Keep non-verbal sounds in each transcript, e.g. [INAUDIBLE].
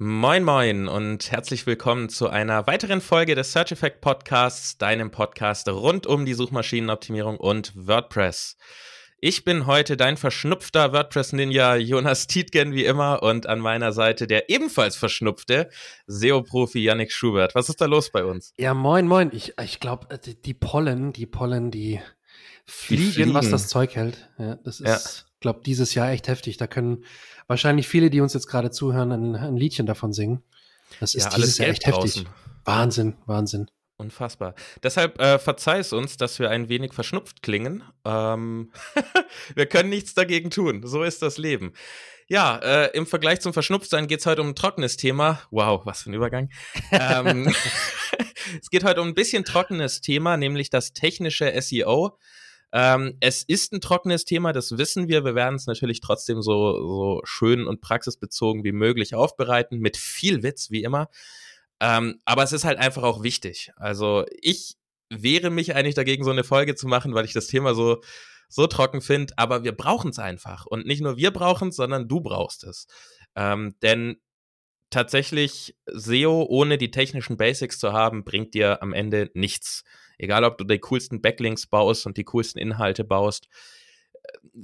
Moin Moin und herzlich willkommen zu einer weiteren Folge des Search Effect Podcasts, deinem Podcast rund um die Suchmaschinenoptimierung und WordPress. Ich bin heute dein verschnupfter WordPress-Ninja Jonas Tietgen wie immer und an meiner Seite der ebenfalls verschnupfte SEO-Profi Yannick Schubert. Was ist da los bei uns? Ja, moin, moin. Ich, ich glaube, äh, die Pollen, die Pollen, die fliegen, die fliegen, was das Zeug hält. Ja, das ist, ja. Glaube dieses Jahr echt heftig. Da können wahrscheinlich viele, die uns jetzt gerade zuhören, ein, ein, Liedchen davon singen. Das ist ja, dieses Jahr echt heftig. Wahnsinn, Wahnsinn. Unfassbar. Deshalb äh, verzeih es uns, dass wir ein wenig verschnupft klingen. Ähm [LAUGHS] wir können nichts dagegen tun. So ist das Leben. Ja, äh, im Vergleich zum Verschnupftsein geht es heute um ein trockenes Thema. Wow, was für ein Übergang. ähm, [LAUGHS] es geht heute um ein bisschen trockenes Thema, nämlich das technische SEO. Ähm, es ist ein trockenes Thema, das wissen wir. Wir werden es natürlich trotzdem so, so schön und praxisbezogen wie möglich aufbereiten, mit viel Witz, wie immer. Ähm, aber es ist halt einfach auch wichtig. Also ich wehre mich eigentlich dagegen, so eine Folge zu machen, weil ich das Thema so, so trocken finde. Aber wir brauchen es einfach. Und nicht nur wir brauchen es, sondern du brauchst es. Ähm, denn tatsächlich SEO ohne die technischen Basics zu haben, bringt dir am Ende nichts. Egal, ob du die coolsten Backlinks baust und die coolsten Inhalte baust.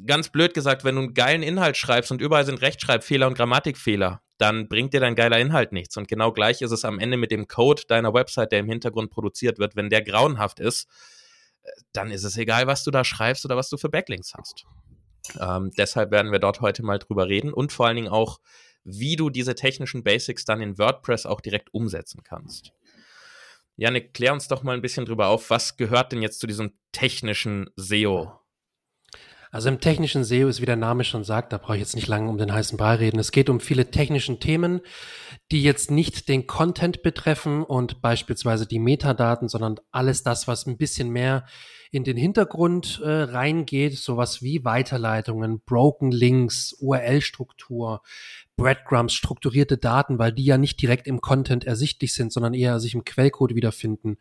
Ganz blöd gesagt, wenn du einen geilen Inhalt schreibst und überall sind Rechtschreibfehler und Grammatikfehler, dann bringt dir dein geiler Inhalt nichts. Und genau gleich ist es am Ende mit dem Code deiner Website, der im Hintergrund produziert wird. Wenn der grauenhaft ist, dann ist es egal, was du da schreibst oder was du für Backlinks hast. Ähm, deshalb werden wir dort heute mal drüber reden und vor allen Dingen auch, wie du diese technischen Basics dann in WordPress auch direkt umsetzen kannst. Janik, klär uns doch mal ein bisschen drüber auf, was gehört denn jetzt zu diesem technischen SEO? Also im technischen SEO ist, wie der Name schon sagt, da brauche ich jetzt nicht lange um den heißen Brei reden. Es geht um viele technischen Themen, die jetzt nicht den Content betreffen und beispielsweise die Metadaten, sondern alles das, was ein bisschen mehr in den Hintergrund äh, reingeht, sowas wie Weiterleitungen, Broken Links, URL-Struktur, Breadcrumbs, strukturierte Daten, weil die ja nicht direkt im Content ersichtlich sind, sondern eher sich im Quellcode wiederfinden.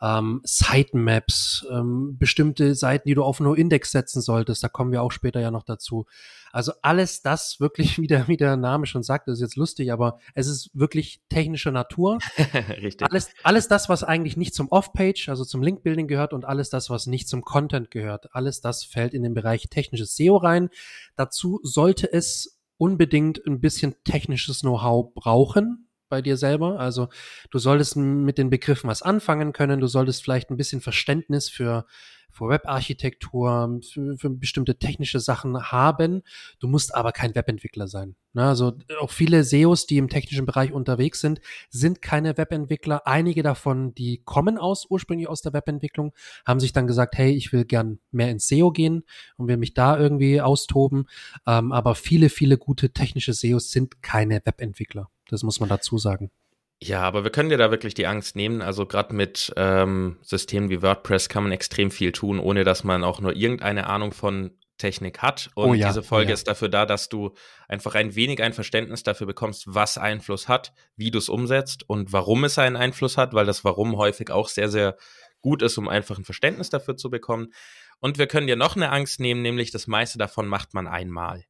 Ähm, Sitemaps, ähm, bestimmte Seiten, die du auf No-Index setzen solltest, da kommen wir auch später ja noch dazu. Also alles das wirklich, [LAUGHS] wie der, wie der Name schon sagt, ist jetzt lustig, aber es ist wirklich technischer Natur. [LAUGHS] Richtig. Alles, alles das, was eigentlich nicht zum Off-Page, also zum Link-Building gehört und alles das, was nicht zum Content gehört. Alles das fällt in den Bereich technisches SEO rein. Dazu sollte es unbedingt ein bisschen technisches Know-how brauchen bei dir selber. Also du solltest mit den Begriffen was anfangen können. Du solltest vielleicht ein bisschen Verständnis für für Webarchitektur, für, für bestimmte technische Sachen haben. Du musst aber kein Webentwickler sein. Ne? Also auch viele SEOs, die im technischen Bereich unterwegs sind, sind keine Webentwickler. Einige davon, die kommen aus ursprünglich aus der Webentwicklung, haben sich dann gesagt, hey, ich will gern mehr ins SEO gehen und will mich da irgendwie austoben. Ähm, aber viele, viele gute technische SEOs sind keine Webentwickler. Das muss man dazu sagen. Ja, aber wir können dir da wirklich die Angst nehmen. Also gerade mit ähm, Systemen wie WordPress kann man extrem viel tun, ohne dass man auch nur irgendeine Ahnung von Technik hat. Und oh ja, diese Folge oh ja. ist dafür da, dass du einfach ein wenig ein Verständnis dafür bekommst, was Einfluss hat, wie du es umsetzt und warum es einen Einfluss hat, weil das Warum häufig auch sehr, sehr gut ist, um einfach ein Verständnis dafür zu bekommen. Und wir können dir noch eine Angst nehmen, nämlich das meiste davon macht man einmal.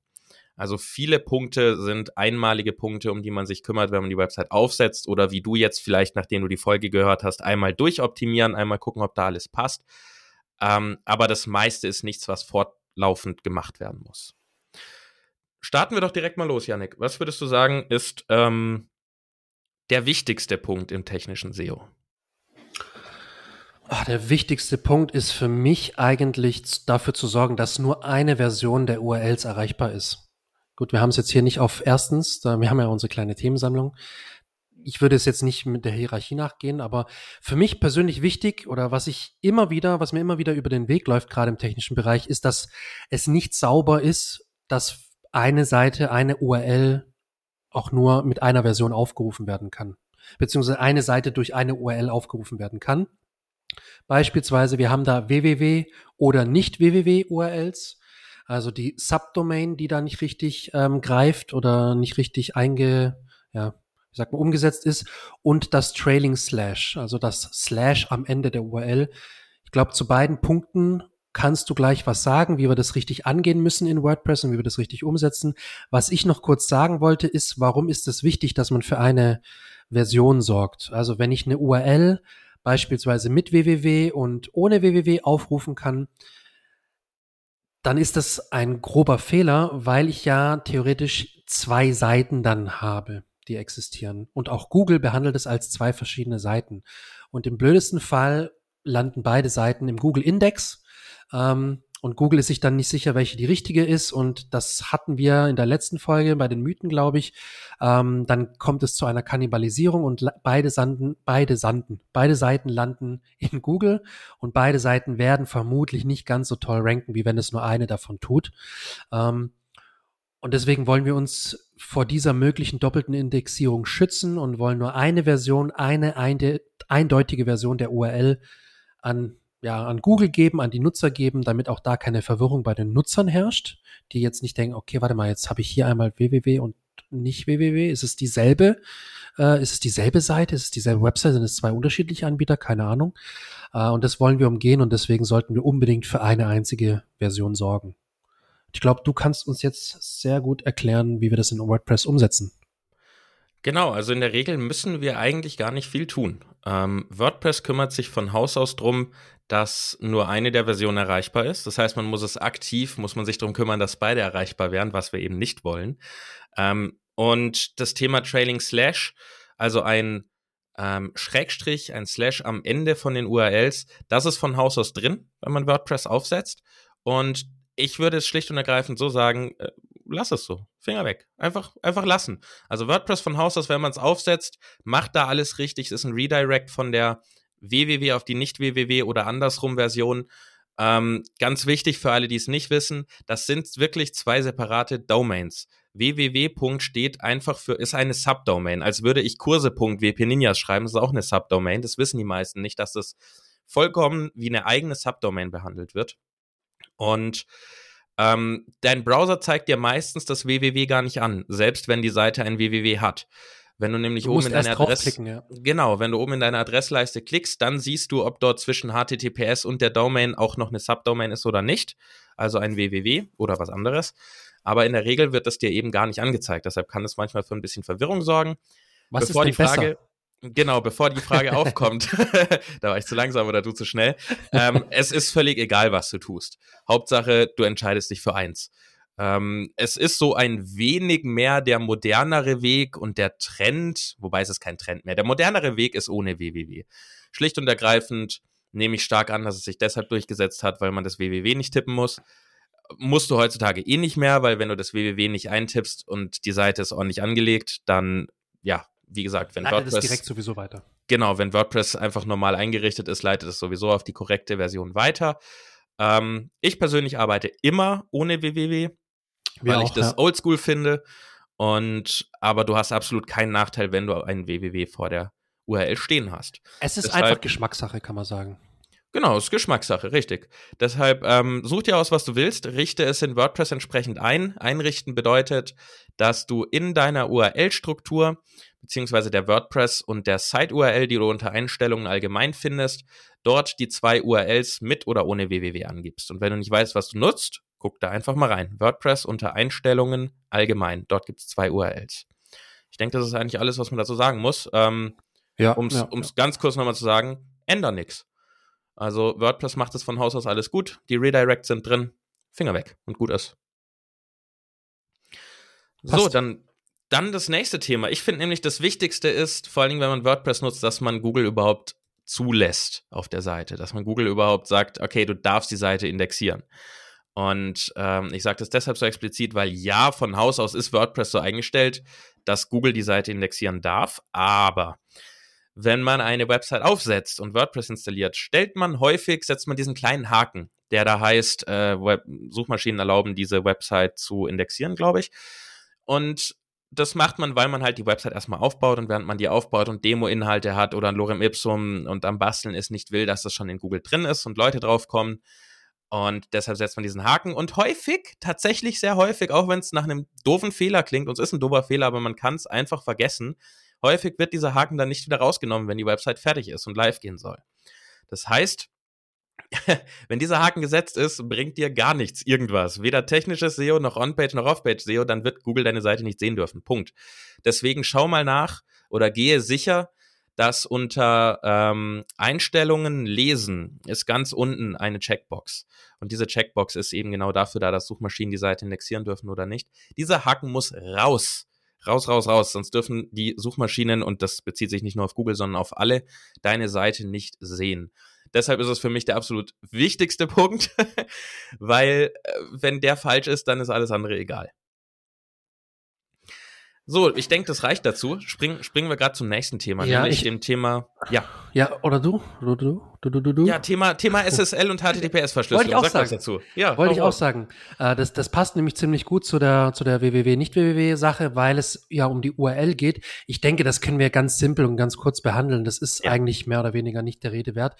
Also viele Punkte sind einmalige Punkte, um die man sich kümmert, wenn man die Website aufsetzt oder wie du jetzt vielleicht, nachdem du die Folge gehört hast, einmal durchoptimieren, einmal gucken, ob da alles passt. Ähm, aber das meiste ist nichts, was fortlaufend gemacht werden muss. Starten wir doch direkt mal los, Yannick. Was würdest du sagen, ist ähm, der wichtigste Punkt im technischen SEO? Ach, der wichtigste Punkt ist für mich eigentlich dafür zu sorgen, dass nur eine Version der URLs erreichbar ist. Gut, wir haben es jetzt hier nicht auf erstens, da, wir haben ja unsere kleine Themensammlung. Ich würde es jetzt nicht mit der Hierarchie nachgehen, aber für mich persönlich wichtig oder was ich immer wieder, was mir immer wieder über den Weg läuft, gerade im technischen Bereich, ist, dass es nicht sauber ist, dass eine Seite, eine URL auch nur mit einer Version aufgerufen werden kann. Beziehungsweise eine Seite durch eine URL aufgerufen werden kann. Beispielsweise, wir haben da www oder nicht www URLs. Also die Subdomain, die da nicht richtig ähm, greift oder nicht richtig einge, ja, wie sagt man, umgesetzt ist und das Trailing Slash, also das Slash am Ende der URL. Ich glaube, zu beiden Punkten kannst du gleich was sagen, wie wir das richtig angehen müssen in WordPress und wie wir das richtig umsetzen. Was ich noch kurz sagen wollte, ist, warum ist es wichtig, dass man für eine Version sorgt? Also wenn ich eine URL beispielsweise mit www und ohne www aufrufen kann, dann ist das ein grober Fehler, weil ich ja theoretisch zwei Seiten dann habe, die existieren. Und auch Google behandelt es als zwei verschiedene Seiten. Und im blödesten Fall landen beide Seiten im Google Index. Ähm, und Google ist sich dann nicht sicher, welche die richtige ist. Und das hatten wir in der letzten Folge bei den Mythen, glaube ich. Ähm, dann kommt es zu einer Kannibalisierung und beide Sanden, beide Sanden, beide Seiten landen in Google und beide Seiten werden vermutlich nicht ganz so toll ranken, wie wenn es nur eine davon tut. Ähm, und deswegen wollen wir uns vor dieser möglichen doppelten Indexierung schützen und wollen nur eine Version, eine eindeutige Version der URL an ja, an Google geben, an die Nutzer geben, damit auch da keine Verwirrung bei den Nutzern herrscht, die jetzt nicht denken, okay, warte mal, jetzt habe ich hier einmal www und nicht www. Ist es dieselbe? Äh, ist es dieselbe Seite? Ist es dieselbe Website? Sind es zwei unterschiedliche Anbieter? Keine Ahnung. Äh, und das wollen wir umgehen und deswegen sollten wir unbedingt für eine einzige Version sorgen. Ich glaube, du kannst uns jetzt sehr gut erklären, wie wir das in WordPress umsetzen. Genau, also in der Regel müssen wir eigentlich gar nicht viel tun. Ähm, WordPress kümmert sich von Haus aus drum, dass nur eine der Versionen erreichbar ist. Das heißt, man muss es aktiv, muss man sich darum kümmern, dass beide erreichbar wären, was wir eben nicht wollen. Ähm, und das Thema Trailing Slash, also ein ähm, Schrägstrich, ein Slash am Ende von den URLs, das ist von Haus aus drin, wenn man WordPress aufsetzt. Und ich würde es schlicht und ergreifend so sagen, äh, lass es so. Finger weg. Einfach, einfach lassen. Also WordPress von Haus aus, wenn man es aufsetzt, macht da alles richtig. Es ist ein Redirect von der www auf die nicht-www oder andersrum Version. Ähm, ganz wichtig für alle, die es nicht wissen, das sind wirklich zwei separate Domains. www. steht einfach für, ist eine Subdomain. Als würde ich Kurse.wp Ninjas schreiben, das ist auch eine Subdomain. Das wissen die meisten nicht, dass das vollkommen wie eine eigene Subdomain behandelt wird. Und ähm, dein Browser zeigt dir meistens das www gar nicht an, selbst wenn die Seite ein www hat. Wenn du nämlich du oben in deiner Adresse, ja. genau, wenn du oben in deiner Adressleiste klickst, dann siehst du, ob dort zwischen HTTPS und der Domain auch noch eine Subdomain ist oder nicht, also ein www oder was anderes. Aber in der Regel wird das dir eben gar nicht angezeigt. Deshalb kann es manchmal für ein bisschen Verwirrung sorgen. Was Bevor ist denn die Frage, besser? Genau, bevor die Frage aufkommt, [LAUGHS] [LAUGHS] da war ich zu langsam oder du zu schnell. Ähm, es ist völlig egal, was du tust. Hauptsache, du entscheidest dich für eins. Ähm, es ist so ein wenig mehr der modernere Weg und der Trend, wobei es ist kein Trend mehr. Der modernere Weg ist ohne www. Schlicht und ergreifend nehme ich stark an, dass es sich deshalb durchgesetzt hat, weil man das www nicht tippen muss. Musst du heutzutage eh nicht mehr, weil wenn du das www nicht eintippst und die Seite ist ordentlich angelegt, dann ja, wie gesagt, wenn leitet WordPress direkt sowieso weiter. Genau, wenn WordPress einfach normal eingerichtet ist, leitet es sowieso auf die korrekte Version weiter. Ähm, ich persönlich arbeite immer ohne www, weil auch, ich das ja. oldschool finde. Und aber du hast absolut keinen Nachteil, wenn du einen www vor der URL stehen hast. Es ist Deshalb, einfach Geschmackssache, kann man sagen. Genau, ist Geschmackssache, richtig. Deshalb ähm, such dir aus, was du willst, richte es in WordPress entsprechend ein. Einrichten bedeutet, dass du in deiner URL-Struktur beziehungsweise der WordPress und der Site-URL, die du unter Einstellungen allgemein findest, dort die zwei URLs mit oder ohne www angibst. Und wenn du nicht weißt, was du nutzt, guck da einfach mal rein. WordPress unter Einstellungen allgemein. Dort gibt es zwei URLs. Ich denke, das ist eigentlich alles, was man dazu sagen muss. Ähm, ja, um es ja, ja. ganz kurz nochmal zu sagen, änder nichts. Also WordPress macht es von Haus aus alles gut. Die Redirects sind drin. Finger weg und gut ist. Passt. So, dann, dann das nächste Thema. Ich finde nämlich, das Wichtigste ist, vor allen Dingen, wenn man WordPress nutzt, dass man Google überhaupt zulässt auf der Seite. Dass man Google überhaupt sagt, okay, du darfst die Seite indexieren. Und ähm, ich sage das deshalb so explizit, weil ja, von Haus aus ist WordPress so eingestellt, dass Google die Seite indexieren darf. Aber wenn man eine Website aufsetzt und WordPress installiert, stellt man häufig, setzt man diesen kleinen Haken, der da heißt, äh, Web Suchmaschinen erlauben, diese Website zu indexieren, glaube ich. Und das macht man, weil man halt die Website erstmal aufbaut und während man die aufbaut und Demo-Inhalte hat oder ein Lorem Ipsum und am Basteln ist, nicht will, dass das schon in Google drin ist und Leute draufkommen. Und deshalb setzt man diesen Haken. Und häufig, tatsächlich sehr häufig, auch wenn es nach einem doofen Fehler klingt, und es ist ein doofer Fehler, aber man kann es einfach vergessen, häufig wird dieser Haken dann nicht wieder rausgenommen, wenn die Website fertig ist und live gehen soll. Das heißt, [LAUGHS] wenn dieser Haken gesetzt ist, bringt dir gar nichts, irgendwas. Weder technisches SEO noch On-Page noch Off-Page SEO, dann wird Google deine Seite nicht sehen dürfen. Punkt. Deswegen schau mal nach oder gehe sicher, dass unter ähm, Einstellungen lesen ist ganz unten eine Checkbox. Und diese Checkbox ist eben genau dafür da, dass Suchmaschinen die Seite indexieren dürfen oder nicht. Dieser Haken muss raus. Raus, raus, raus. Sonst dürfen die Suchmaschinen, und das bezieht sich nicht nur auf Google, sondern auf alle, deine Seite nicht sehen. Deshalb ist es für mich der absolut wichtigste [LAUGHS] Punkt, weil äh, wenn der falsch ist, dann ist alles andere egal. So, ich denke, das reicht dazu. Spring, springen wir gerade zum nächsten Thema, ja, nämlich ich, dem Thema. Ja. Ja, oder du? Du, du, du, du, du. Ja, Thema, Thema SSL und HTTPS-Verschlüsselung. Wollte ich auch Sag sagen. dazu. Ja, Wollte ich auch sagen. Äh, das, das passt nämlich ziemlich gut zu der, zu der www-nicht-www-Sache, weil es ja um die URL geht. Ich denke, das können wir ganz simpel und ganz kurz behandeln. Das ist Ja. eigentlich mehr oder weniger nicht der Rede wert.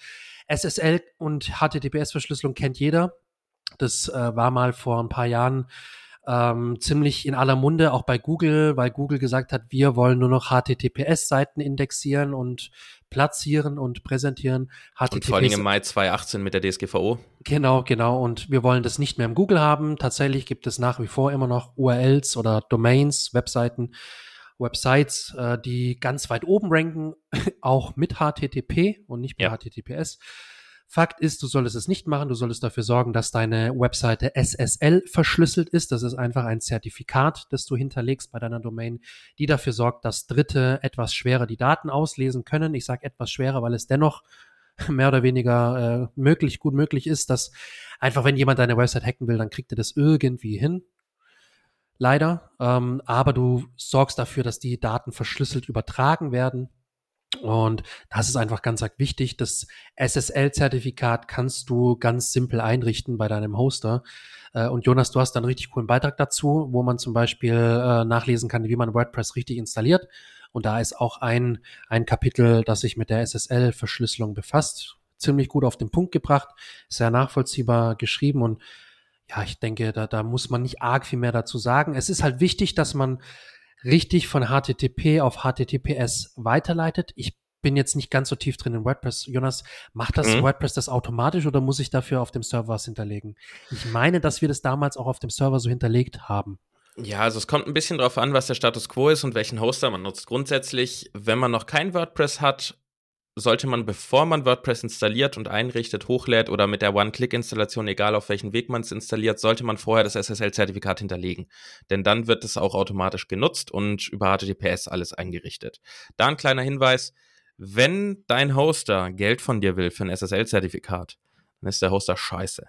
SSL und HTTPS-Verschlüsselung kennt jeder. Das äh, war mal vor ein paar Jahren ähm, ziemlich in aller Munde, auch bei Google, weil Google gesagt hat, wir wollen nur noch HTTPS-Seiten indexieren und platzieren und präsentieren. Und vor allem im Mai 2018 mit der DSGVO. Genau, genau. Und wir wollen das nicht mehr im Google haben. Tatsächlich gibt es nach wie vor immer noch URLs oder Domains, Webseiten, Websites, äh, die ganz weit oben ranken, [LAUGHS] auch mit HTTP und nicht mit Ja. HTTPS. Fakt ist, du solltest es nicht machen. Du solltest dafür sorgen, dass deine Webseite SSL verschlüsselt ist. Das ist einfach ein Zertifikat, das du hinterlegst bei deiner Domain, die dafür sorgt, dass Dritte etwas schwerer die Daten auslesen können. Ich sage etwas schwerer, weil es dennoch [LAUGHS] mehr oder weniger äh, möglich, gut möglich ist, dass einfach, wenn jemand deine Website hacken will, dann kriegt er das irgendwie hin. Leider. Ähm, aber du sorgst dafür, dass die Daten verschlüsselt übertragen werden. Und das ist einfach ganz wichtig. Das SSL-Zertifikat kannst du ganz simpel einrichten bei deinem Hoster. Äh, Und Jonas, du hast einen richtig coolen Beitrag dazu, wo man zum Beispiel äh, nachlesen kann, wie man WordPress richtig installiert. Und da ist auch ein, ein Kapitel, das sich mit der SSL-Verschlüsselung befasst. Ziemlich gut auf den Punkt gebracht, sehr nachvollziehbar geschrieben und ja, ich denke, da, da muss man nicht arg viel mehr dazu sagen. Es ist halt wichtig, dass man richtig von HTTP auf HTTPS weiterleitet. Ich bin jetzt nicht ganz so tief drin in WordPress. Jonas, macht das Mhm. WordPress das automatisch oder muss ich dafür auf dem Server was hinterlegen? Ich meine, dass wir das damals auch auf dem Server so hinterlegt haben. Ja, also es kommt ein bisschen drauf an, was der Status quo ist und welchen Hoster man nutzt. Grundsätzlich, wenn man noch kein WordPress hat, sollte man, bevor man WordPress installiert und einrichtet, hochlädt oder mit der One-Click-Installation, egal auf welchen Weg man es installiert, sollte man vorher das SSL-Zertifikat hinterlegen. Denn dann wird es auch automatisch genutzt und über HTTPS alles eingerichtet. Da ein kleiner Hinweis, wenn dein Hoster Geld von dir will für ein SSL-Zertifikat, dann ist der Hoster scheiße.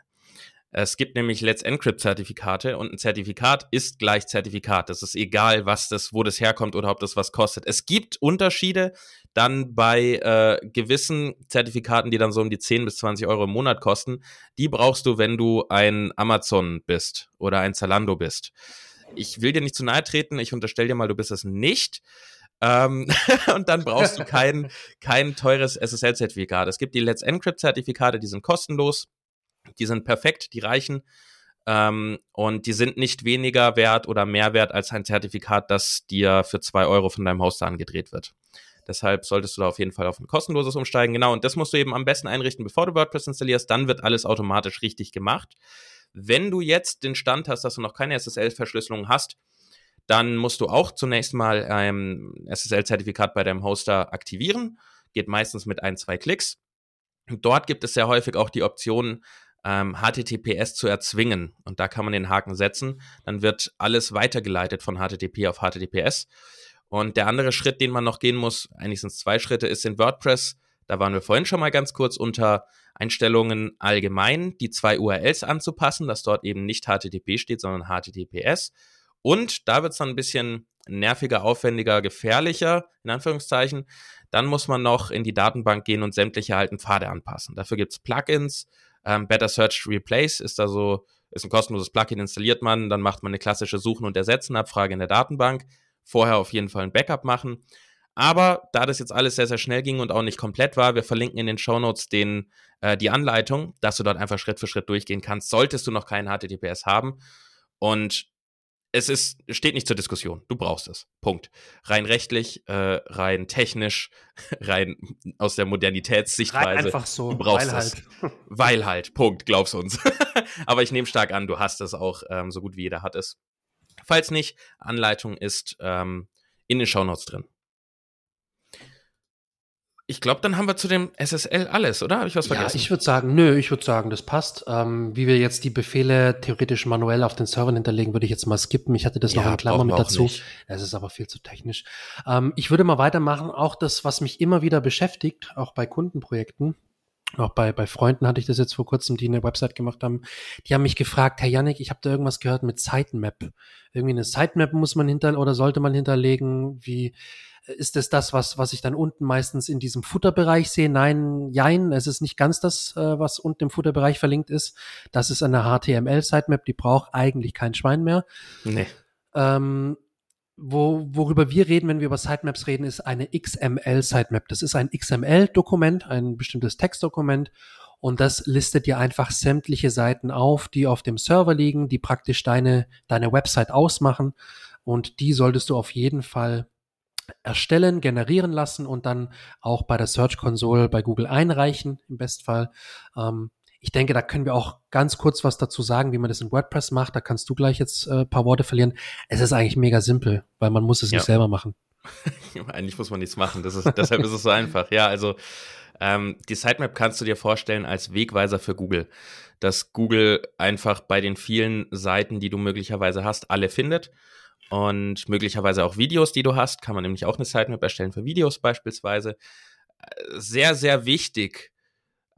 Es gibt nämlich Let's Encrypt-Zertifikate und ein Zertifikat ist gleich Zertifikat. Das ist egal, was das, wo das herkommt oder ob das was kostet. Es gibt Unterschiede dann bei äh, gewissen Zertifikaten, die dann so um die 10 bis 20 Euro im Monat kosten. Die brauchst du, wenn du ein Amazon bist oder ein Zalando bist. Ich will dir nicht zu nahe treten, ich unterstelle dir mal, du bist es nicht. Ähm, [LAUGHS] und dann brauchst du kein, kein teures SSL-Zertifikat. Es gibt die Let's Encrypt-Zertifikate, die sind kostenlos. Die sind perfekt, die reichen. Ähm, und die sind nicht weniger wert oder mehr wert als ein Zertifikat, das dir für zwei Euro von deinem Hoster angedreht wird. Deshalb solltest du da auf jeden Fall auf ein kostenloses umsteigen. Genau, und das musst du eben am besten einrichten, bevor du WordPress installierst. Dann wird alles automatisch richtig gemacht. Wenn du jetzt den Stand hast, dass du noch keine SSL-Verschlüsselung hast, dann musst du auch zunächst mal ein SSL-Zertifikat bei deinem Hoster aktivieren. Geht meistens mit ein, zwei Klicks. Dort gibt es sehr häufig auch die Option, ähm, HTTPS zu erzwingen. Und da kann man den Haken setzen. Dann wird alles weitergeleitet von HTTP auf HTTPS. Und der andere Schritt, den man noch gehen muss, eigentlich sind es zwei Schritte, ist in WordPress. Da waren wir vorhin schon mal ganz kurz unter Einstellungen allgemein, die zwei URLs anzupassen, dass dort eben nicht HTTP steht, sondern HTTPS. Und da wird es dann ein bisschen nerviger, aufwendiger, gefährlicher, in Anführungszeichen. Dann muss man noch in die Datenbank gehen und sämtliche alten Pfade anpassen. Dafür gibt es Plugins. Ähm, Better Search Replace ist da so, ist ein kostenloses Plugin, installiert man, dann macht man eine klassische Suchen- und Ersetzen-Abfrage in der Datenbank. Vorher auf jeden Fall ein Backup machen. Aber da das jetzt alles sehr, sehr schnell ging und auch nicht komplett war, wir verlinken in den Shownotes den, äh, die Anleitung, dass du dort einfach Schritt für Schritt durchgehen kannst, solltest du noch keinen HTTPS haben. Und es ist, steht nicht zur Diskussion. Du brauchst es. Punkt. Rein rechtlich, äh, rein technisch, [LAUGHS] rein aus der Modernitätssichtweise. Rein einfach so. Du brauchst weil es. Halt. Weil halt. Punkt. Glaub's uns. [LAUGHS] Aber ich nehme stark an, du hast es auch. Ähm, so gut wie jeder hat es. Falls nicht, Anleitung ist ähm, in den Shownotes drin. Ich glaube, dann haben wir zu dem SSL alles, oder? Habe ich was vergessen? Ja, ich würde sagen, nö, ich würde sagen, das passt. Ähm, wie wir jetzt die Befehle theoretisch manuell auf den Servern hinterlegen, würde ich jetzt mal skippen. Ich hatte das ja, noch in Klammern mit dazu. Es ist aber viel zu technisch. Ähm, ich würde mal weitermachen. Auch das, was mich immer wieder beschäftigt, auch bei Kundenprojekten, auch bei, bei Freunden hatte ich das jetzt vor kurzem, die eine Website gemacht haben. Die haben mich gefragt, Herr Yannick, ich habe da irgendwas gehört mit Sitemap. Irgendwie eine Sitemap muss man hinter oder sollte man hinterlegen. Wie ist es das, was, was ich dann unten meistens in diesem Futterbereich sehe? Nein, jein, es ist nicht ganz das, äh, was unten im Futterbereich verlinkt ist. Das ist eine HTML-Sitemap, die braucht eigentlich kein Schwein mehr. Nee. Ähm, wo, worüber wir reden, wenn wir über Sitemaps reden, ist eine XML-Sitemap. Das ist ein XML-Dokument, ein bestimmtes Textdokument und das listet dir einfach sämtliche Seiten auf, die auf dem Server liegen, die praktisch deine, deine Website ausmachen und die solltest du auf jeden Fall erstellen, generieren lassen und dann auch bei der Search Console bei Google einreichen, im Bestfall. Ähm, ich denke, da können wir auch ganz kurz was dazu sagen, wie man das in WordPress macht. Da kannst du gleich jetzt äh, paar Worte verlieren. Es ist eigentlich mega simpel, weil man muss es ja. nicht selber machen. [LAUGHS] eigentlich muss man nichts machen. Das ist, deshalb ist es so einfach. Ja, also ähm, die Sitemap kannst du dir vorstellen als Wegweiser für Google, dass Google einfach bei den vielen Seiten, die du möglicherweise hast, alle findet und möglicherweise auch Videos, die du hast. Kann man nämlich auch eine Sitemap erstellen für Videos beispielsweise. Sehr, sehr wichtig.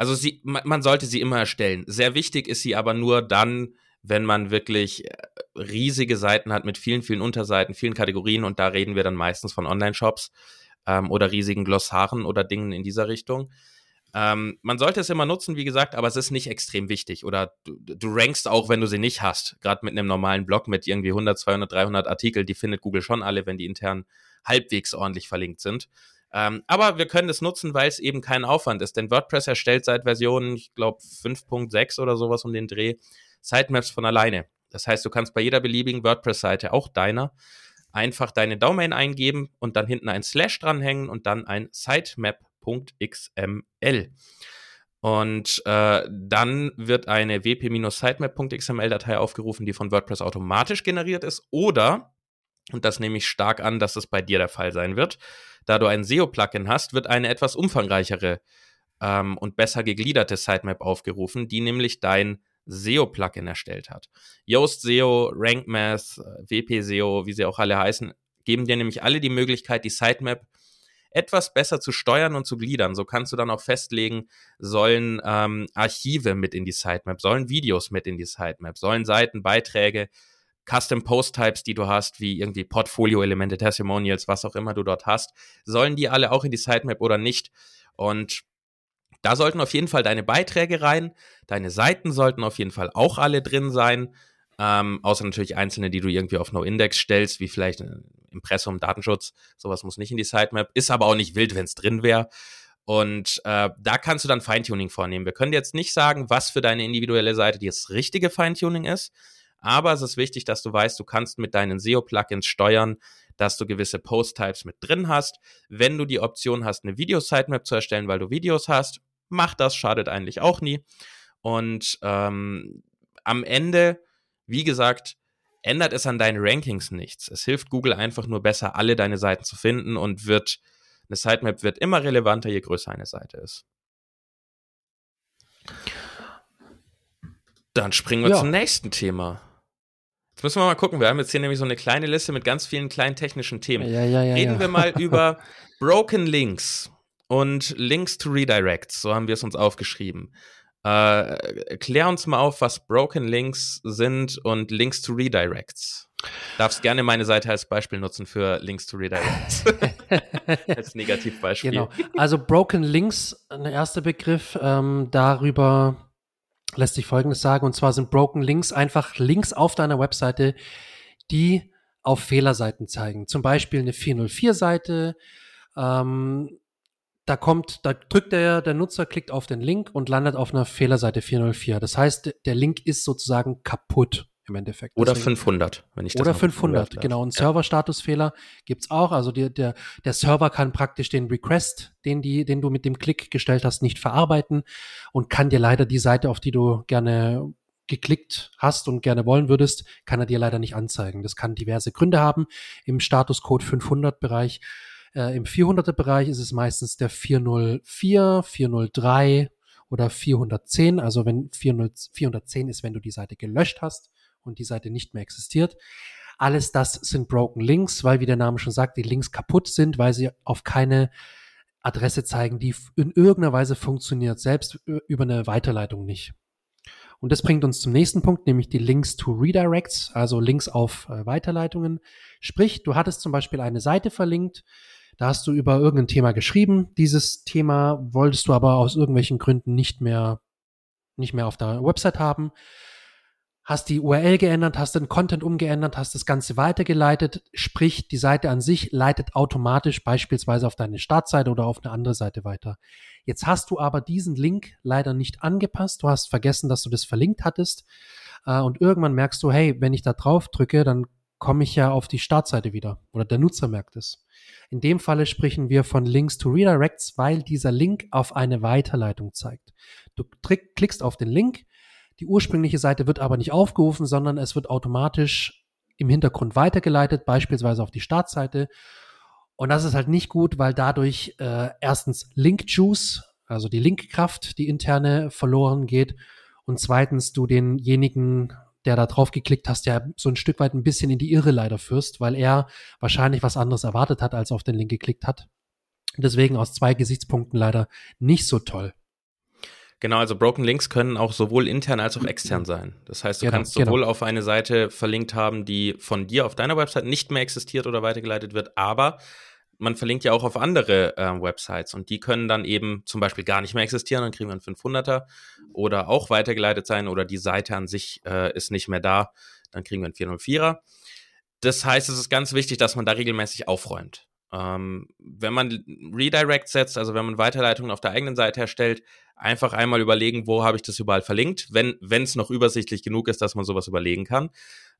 Also sie, man sollte sie immer erstellen. Sehr wichtig ist sie aber nur dann, wenn man wirklich äh, riesige Seiten hat mit vielen, vielen Unterseiten, vielen Kategorien und da reden wir dann meistens von Online-Shops ähm, oder riesigen Glossaren oder Dingen in dieser Richtung. Ähm, man sollte es immer nutzen, wie gesagt, aber es ist nicht extrem wichtig. Oder du, du rankst auch, wenn du sie nicht hast. Gerade mit einem normalen Blog mit irgendwie 100, 200, 300 Artikel, die findet Google schon alle, wenn die intern halbwegs ordentlich verlinkt sind. Ähm, aber wir können es nutzen, weil es eben kein Aufwand ist. Denn WordPress erstellt seit Version, ich glaube, 5.6 oder sowas um den Dreh, Sitemaps von alleine. Das heißt, du kannst bei jeder beliebigen WordPress-Seite, auch deiner, einfach deine Domain eingeben und dann hinten ein Slash dranhängen und dann ein Sitemap wp.xml. Und äh, dann wird eine wp-sitemap.xml-Datei aufgerufen, die von WordPress automatisch generiert ist. Oder, und das nehme ich stark an, dass es bei dir der Fall sein wird, da du ein SEO-Plugin hast, wird eine etwas umfangreichere ähm, und besser gegliederte Sitemap aufgerufen, die nämlich dein SEO-Plugin erstellt hat. Yoast SEO, Rank Math, WP SEO, wie sie auch alle heißen, geben dir nämlich alle die Möglichkeit, die Sitemap etwas besser zu steuern und zu gliedern. So kannst du dann auch festlegen, sollen ähm, Archive mit in die Sitemap, sollen Videos mit in die Sitemap, sollen Seiten, Beiträge, Custom Post Types, die du hast, wie irgendwie Portfolio-Elemente, Testimonials, was auch immer du dort hast, sollen die alle auch in die Sitemap oder nicht? Und da sollten auf jeden Fall deine Beiträge rein, deine Seiten sollten auf jeden Fall auch alle drin sein. Ähm, außer natürlich einzelne, die du irgendwie auf No-Index stellst, wie vielleicht Impressum, Datenschutz. Sowas muss nicht in die Sitemap. Ist aber auch nicht wild, wenn es drin wäre. Und äh, da kannst du dann Feintuning vornehmen. Wir können jetzt nicht sagen, was für deine individuelle Seite das richtige Feintuning ist. Aber es ist wichtig, dass du weißt, du kannst mit deinen SEO-Plugins steuern, dass du gewisse Post-Types mit drin hast. Wenn du die Option hast, eine Video-Sitemap zu erstellen, weil du Videos hast, mach das, schadet eigentlich auch nie. Und ähm, am Ende wie gesagt, ändert es an deinen Rankings nichts. Es hilft Google einfach nur besser, alle deine Seiten zu finden und wird, eine Sitemap wird immer relevanter, je größer eine Seite ist. Dann springen wir ja. zum nächsten Thema. Jetzt müssen wir mal gucken. Wir haben jetzt hier nämlich so eine kleine Liste mit ganz vielen kleinen technischen Themen. Ja, ja, Reden wir mal [LAUGHS] über Broken Links und Links to Redirects. So haben wir es uns aufgeschrieben. Äh, klär uns mal auf, was Broken Links sind und Links to Redirects. Darfst gerne meine Seite als Beispiel nutzen für Links to Redirects. [LAUGHS] als Negativbeispiel. Genau. Also Broken Links, ein erster Begriff. Ähm, darüber lässt sich Folgendes sagen. Und zwar sind Broken Links einfach Links auf deiner Webseite, die auf Fehlerseiten zeigen. Zum Beispiel eine 404-Seite, ähm, da kommt, da drückt der, der Nutzer, klickt auf den Link und landet auf einer Fehlerseite 404. Das heißt, der Link ist sozusagen kaputt. Im Endeffekt. Oder Deswegen, 500, wenn ich das Oder 500, genau. Und ja. Server-Statusfehler gibt's auch. Also die, der, der Server kann praktisch den Request, den, die, den du mit dem Klick gestellt hast, nicht verarbeiten und kann dir leider die Seite, auf die du gerne geklickt hast und gerne wollen würdest, kann er dir leider nicht anzeigen. Das kann diverse Gründe haben. Im Statuscode 500 Bereich, äh, im 400er Bereich ist es meistens der 404, 403 oder 410. Also wenn 400, 410 ist, wenn du die Seite gelöscht hast und die Seite nicht mehr existiert. Alles das sind Broken Links, weil, wie der Name schon sagt, die Links kaputt sind, weil sie auf keine Adresse zeigen, die in irgendeiner Weise funktioniert, selbst über eine Weiterleitung nicht. Und das bringt uns zum nächsten Punkt, nämlich die Links to Redirects, also Links auf äh, Weiterleitungen. Sprich, du hattest zum Beispiel eine Seite verlinkt, da hast du über irgendein Thema geschrieben. Dieses Thema wolltest du aber aus irgendwelchen Gründen nicht mehr, nicht mehr auf der Website haben hast die URL geändert, hast den Content umgeändert, hast das Ganze weitergeleitet, sprich die Seite an sich leitet automatisch beispielsweise auf deine Startseite oder auf eine andere Seite weiter. Jetzt hast du aber diesen Link leider nicht angepasst, du hast vergessen, dass du das verlinkt hattest äh, und irgendwann merkst du, hey, wenn ich da drauf drücke, dann komme ich ja auf die Startseite wieder oder der Nutzer merkt es. In dem Falle sprechen wir von Links to Redirects, weil dieser Link auf eine Weiterleitung zeigt. Du klickst auf den Link, die ursprüngliche Seite wird aber nicht aufgerufen, sondern es wird automatisch im Hintergrund weitergeleitet, beispielsweise auf die Startseite. Und das ist halt nicht gut, weil dadurch äh, erstens Link Juice, also die Linkkraft, die interne verloren geht. Und zweitens du denjenigen, der da drauf geklickt hast, ja so ein Stück weit ein bisschen in die Irre leider führst, weil er wahrscheinlich was anderes erwartet hat, als auf den Link geklickt hat. Deswegen aus zwei Gesichtspunkten leider nicht so toll. Genau, also Broken Links können auch sowohl intern als auch extern sein. Das heißt, du genau, kannst sowohl genau. auf eine Seite verlinkt haben, die von dir auf deiner Website nicht mehr existiert oder weitergeleitet wird, aber man verlinkt ja auch auf andere äh, Websites und die können dann eben zum Beispiel gar nicht mehr existieren, dann kriegen wir einen 500er oder auch weitergeleitet sein oder die Seite an sich äh, ist nicht mehr da, dann kriegen wir einen 404er. Das heißt, es ist ganz wichtig, dass man da regelmäßig aufräumt. Ähm, wenn man Redirect setzt, also wenn man Weiterleitungen auf der eigenen Seite erstellt, einfach einmal überlegen, wo habe ich das überall verlinkt, wenn es noch übersichtlich genug ist, dass man sowas überlegen kann.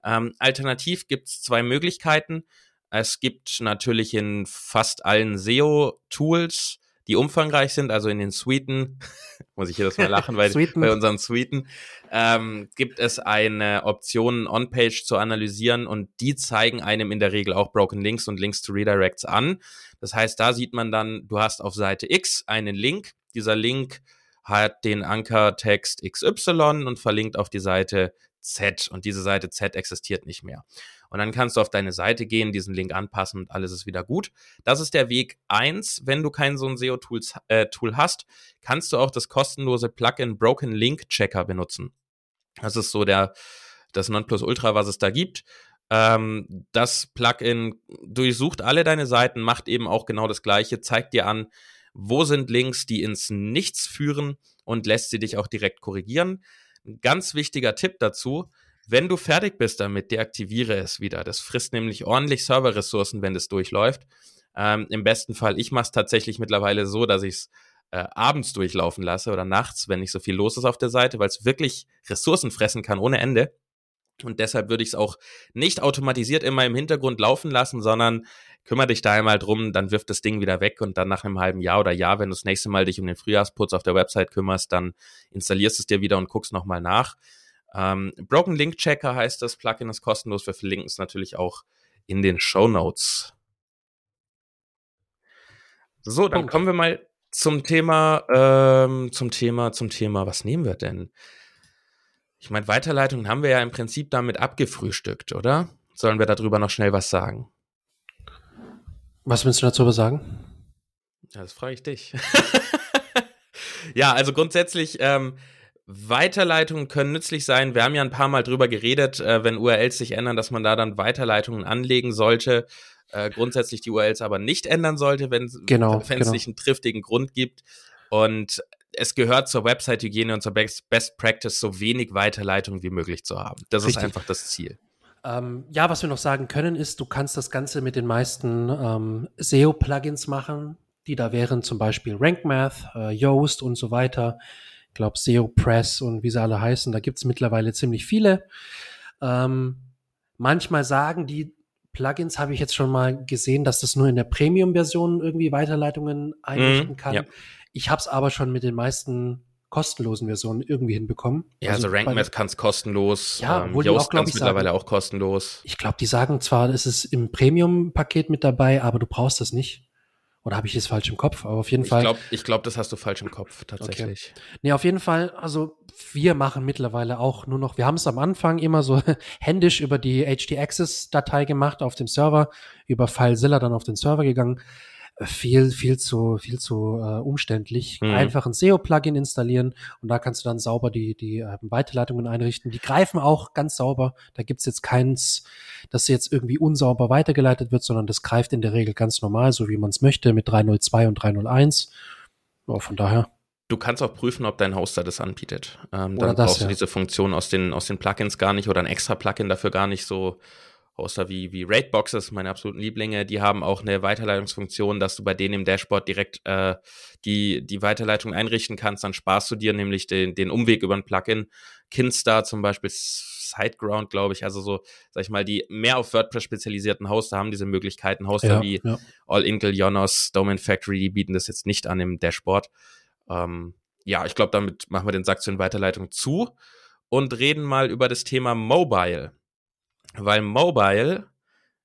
Ähm, alternativ gibt es zwei Möglichkeiten. Es gibt natürlich in fast allen SEO-Tools die umfangreich sind, also in den Suiten, [LAUGHS] muss ich jedes Mal lachen, weil bei unseren Suiten ähm, gibt es eine Option, On-Page zu analysieren und die zeigen einem in der Regel auch Broken Links und Links to Redirects an. Das heißt, da sieht man dann, du hast auf Seite X einen Link, dieser Link hat den Ankertext XY und verlinkt auf die Seite Z und diese Seite Z existiert nicht mehr. Und dann kannst du auf deine Seite gehen, diesen Link anpassen und alles ist wieder gut. Das ist der Weg eins. Wenn du kein so ein SEO-Tool äh, hast, kannst du auch das kostenlose Plugin Broken Link Checker benutzen. Das ist so der, das Nonplusultra, was es da gibt. Ähm, das Plugin durchsucht alle deine Seiten, macht eben auch genau das Gleiche, zeigt dir an, wo sind Links, die ins Nichts führen und lässt sie dich auch direkt korrigieren. Ein ganz wichtiger Tipp dazu, wenn du fertig bist damit, deaktiviere es wieder. Das frisst nämlich ordentlich Serverressourcen, wenn es durchläuft. Ähm, Im besten Fall, ich mache es tatsächlich mittlerweile so, dass ich es äh, abends durchlaufen lasse oder nachts, wenn nicht so viel los ist auf der Seite, weil es wirklich Ressourcen fressen kann ohne Ende. Und deshalb würde ich es auch nicht automatisiert immer im Hintergrund laufen lassen, sondern kümmere dich da einmal drum, dann wirft das Ding wieder weg und dann nach einem halben Jahr oder Jahr, wenn du das nächste Mal dich um den Frühjahrsputz auf der Website kümmerst, dann installierst es dir wieder und guckst nochmal nach. Ähm, Broken Link Checker heißt das Plugin, ist kostenlos. Wir verlinken es natürlich auch in den Show Notes. So, dann kommen wir mal zum Thema, ähm, zum Thema, zum Thema, was nehmen wir denn? Ich meine, Weiterleitungen haben wir ja im Prinzip damit abgefrühstückt, oder? Sollen wir darüber noch schnell was sagen? Was willst du dazu sagen? Ja, das frage ich dich. [LAUGHS] ja, also grundsätzlich, ähm, Weiterleitungen können nützlich sein. Wir haben ja ein paar Mal drüber geredet, äh, wenn URLs sich ändern, dass man da dann Weiterleitungen anlegen sollte. Äh, grundsätzlich die URLs aber nicht ändern sollte, wenn genau, es genau. nicht einen triftigen Grund gibt. Und es gehört zur Website-Hygiene und zur Best, Best, Practice, so wenig Weiterleitungen wie möglich zu haben. Das Richtig. ist einfach das Ziel. Ähm, ja, was wir noch sagen können, ist, du kannst das Ganze mit den meisten ähm, SEO-Plugins machen, die da wären zum Beispiel RankMath, äh, Yoast und so weiter ich glaube SEO Press und wie sie alle heißen, da gibt es mittlerweile ziemlich viele. Ähm, manchmal sagen die Plugins, habe ich jetzt schon mal gesehen, dass das nur in der Premium-Version irgendwie Weiterleitungen einrichten mm, kann. Ja. Ich habe es aber schon mit den meisten kostenlosen Versionen irgendwie hinbekommen. Ja, also, also RankMath kann es kostenlos. Ja, ähm, Yoast kann es mittlerweile sagen, auch kostenlos. Ich glaube, die sagen zwar, es ist im Premium-Paket mit dabei, aber du brauchst das nicht. Oder habe ich das falsch im Kopf? Aber auf jeden ich Fall. Glaub, ich glaube, das hast du falsch im Kopf, tatsächlich. Okay. Nee, auf jeden Fall, also wir machen mittlerweile auch nur noch, wir haben es am Anfang immer so [LAUGHS] händisch über die HD-Access-Datei gemacht auf dem Server, über FileZilla dann auf den Server gegangen viel, viel zu, viel zu äh, umständlich. Mhm. Einfach ein SEO-Plugin installieren und da kannst du dann sauber die, die äh, Weiterleitungen einrichten. Die greifen auch ganz sauber. Da gibt's jetzt keins, dass jetzt irgendwie unsauber weitergeleitet wird, sondern das greift in der Regel ganz normal, so wie man es möchte, mit 302 und 301. Ja, von daher. Du kannst auch prüfen, ob dein Hoster das anbietet. Ähm, dann das, brauchst du diese Funktion aus den, aus den Plugins gar nicht oder ein extra Plugin dafür gar nicht so Hoster wie, wie Raidboxes, meine absoluten Lieblinge, die haben auch eine Weiterleitungsfunktion, dass du bei denen im Dashboard direkt äh, die, die Weiterleitung einrichten kannst. Dann sparst du dir nämlich den, den Umweg über ein Plugin. Kinstar zum Beispiel, SiteGround, glaube ich, also so, sag ich mal, die mehr auf WordPress spezialisierten Hoster haben diese Möglichkeiten. Hoster ja, wie ja. All Inkle, Jonos, Domain Factory, die bieten das jetzt nicht an im Dashboard. Ähm, ja, ich glaube, damit machen wir den Sack zu den Weiterleitungen zu und reden mal über das Thema Mobile weil Mobile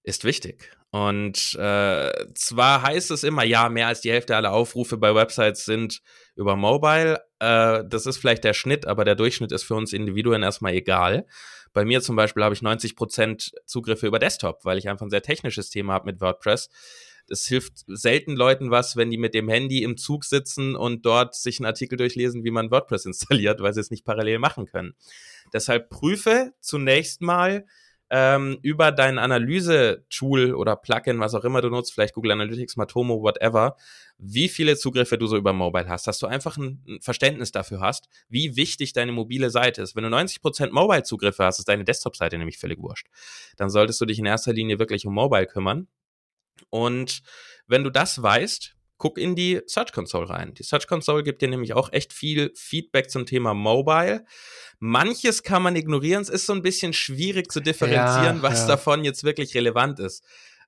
ist wichtig. Und äh, zwar heißt es immer, ja, mehr als die Hälfte aller Aufrufe bei Websites sind über Mobile. Äh, das ist vielleicht der Schnitt, aber der Durchschnitt ist für uns Individuen erstmal egal. Bei mir zum Beispiel habe ich 90% Zugriffe über Desktop, weil ich einfach ein sehr technisches Thema habe mit WordPress. Es hilft selten Leuten was, wenn die mit dem Handy im Zug sitzen und dort sich einen Artikel durchlesen, wie man WordPress [LAUGHS] installiert, weil sie es nicht parallel machen können. Deshalb prüfe zunächst mal, ähm, über dein Analyse-Tool oder Plugin, was auch immer du nutzt, vielleicht Google Analytics, Matomo, whatever, wie viele Zugriffe du so über Mobile hast, dass du einfach ein, Verständnis dafür hast, wie wichtig deine mobile Seite ist. Wenn du 90% Mobile-Zugriffe hast, ist deine Desktop-Seite nämlich völlig wurscht. Dann solltest du dich in erster Linie wirklich um Mobile kümmern. Und wenn du das weißt, guck in die Search Console rein. Die Search Console gibt dir nämlich auch echt viel Feedback zum Thema Mobile. Manches kann man ignorieren. Es ist so ein bisschen schwierig zu differenzieren, ja, was ja. davon jetzt wirklich relevant ist.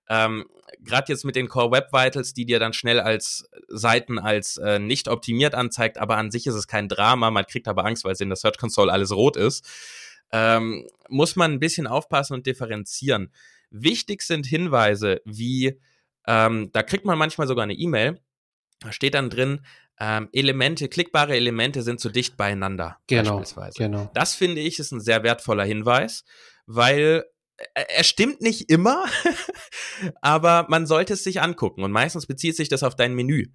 Ähm, Gerade jetzt mit den Core Web Vitals, die dir dann schnell als Seiten als äh, nicht optimiert anzeigt, aber an sich ist es kein Drama. Man kriegt aber Angst, weil es in der Search Console alles rot ist. Ähm, muss man ein bisschen aufpassen und differenzieren. Wichtig sind Hinweise wie, ähm, da kriegt man manchmal sogar eine E-Mail, da steht dann drin, ähm, Elemente, klickbare Elemente sind zu dicht beieinander. Genau, beispielsweise. genau. Das finde ich ist ein sehr wertvoller Hinweis, weil äh, er stimmt nicht immer, [LAUGHS] aber man sollte es sich angucken und meistens bezieht sich das auf dein Menü.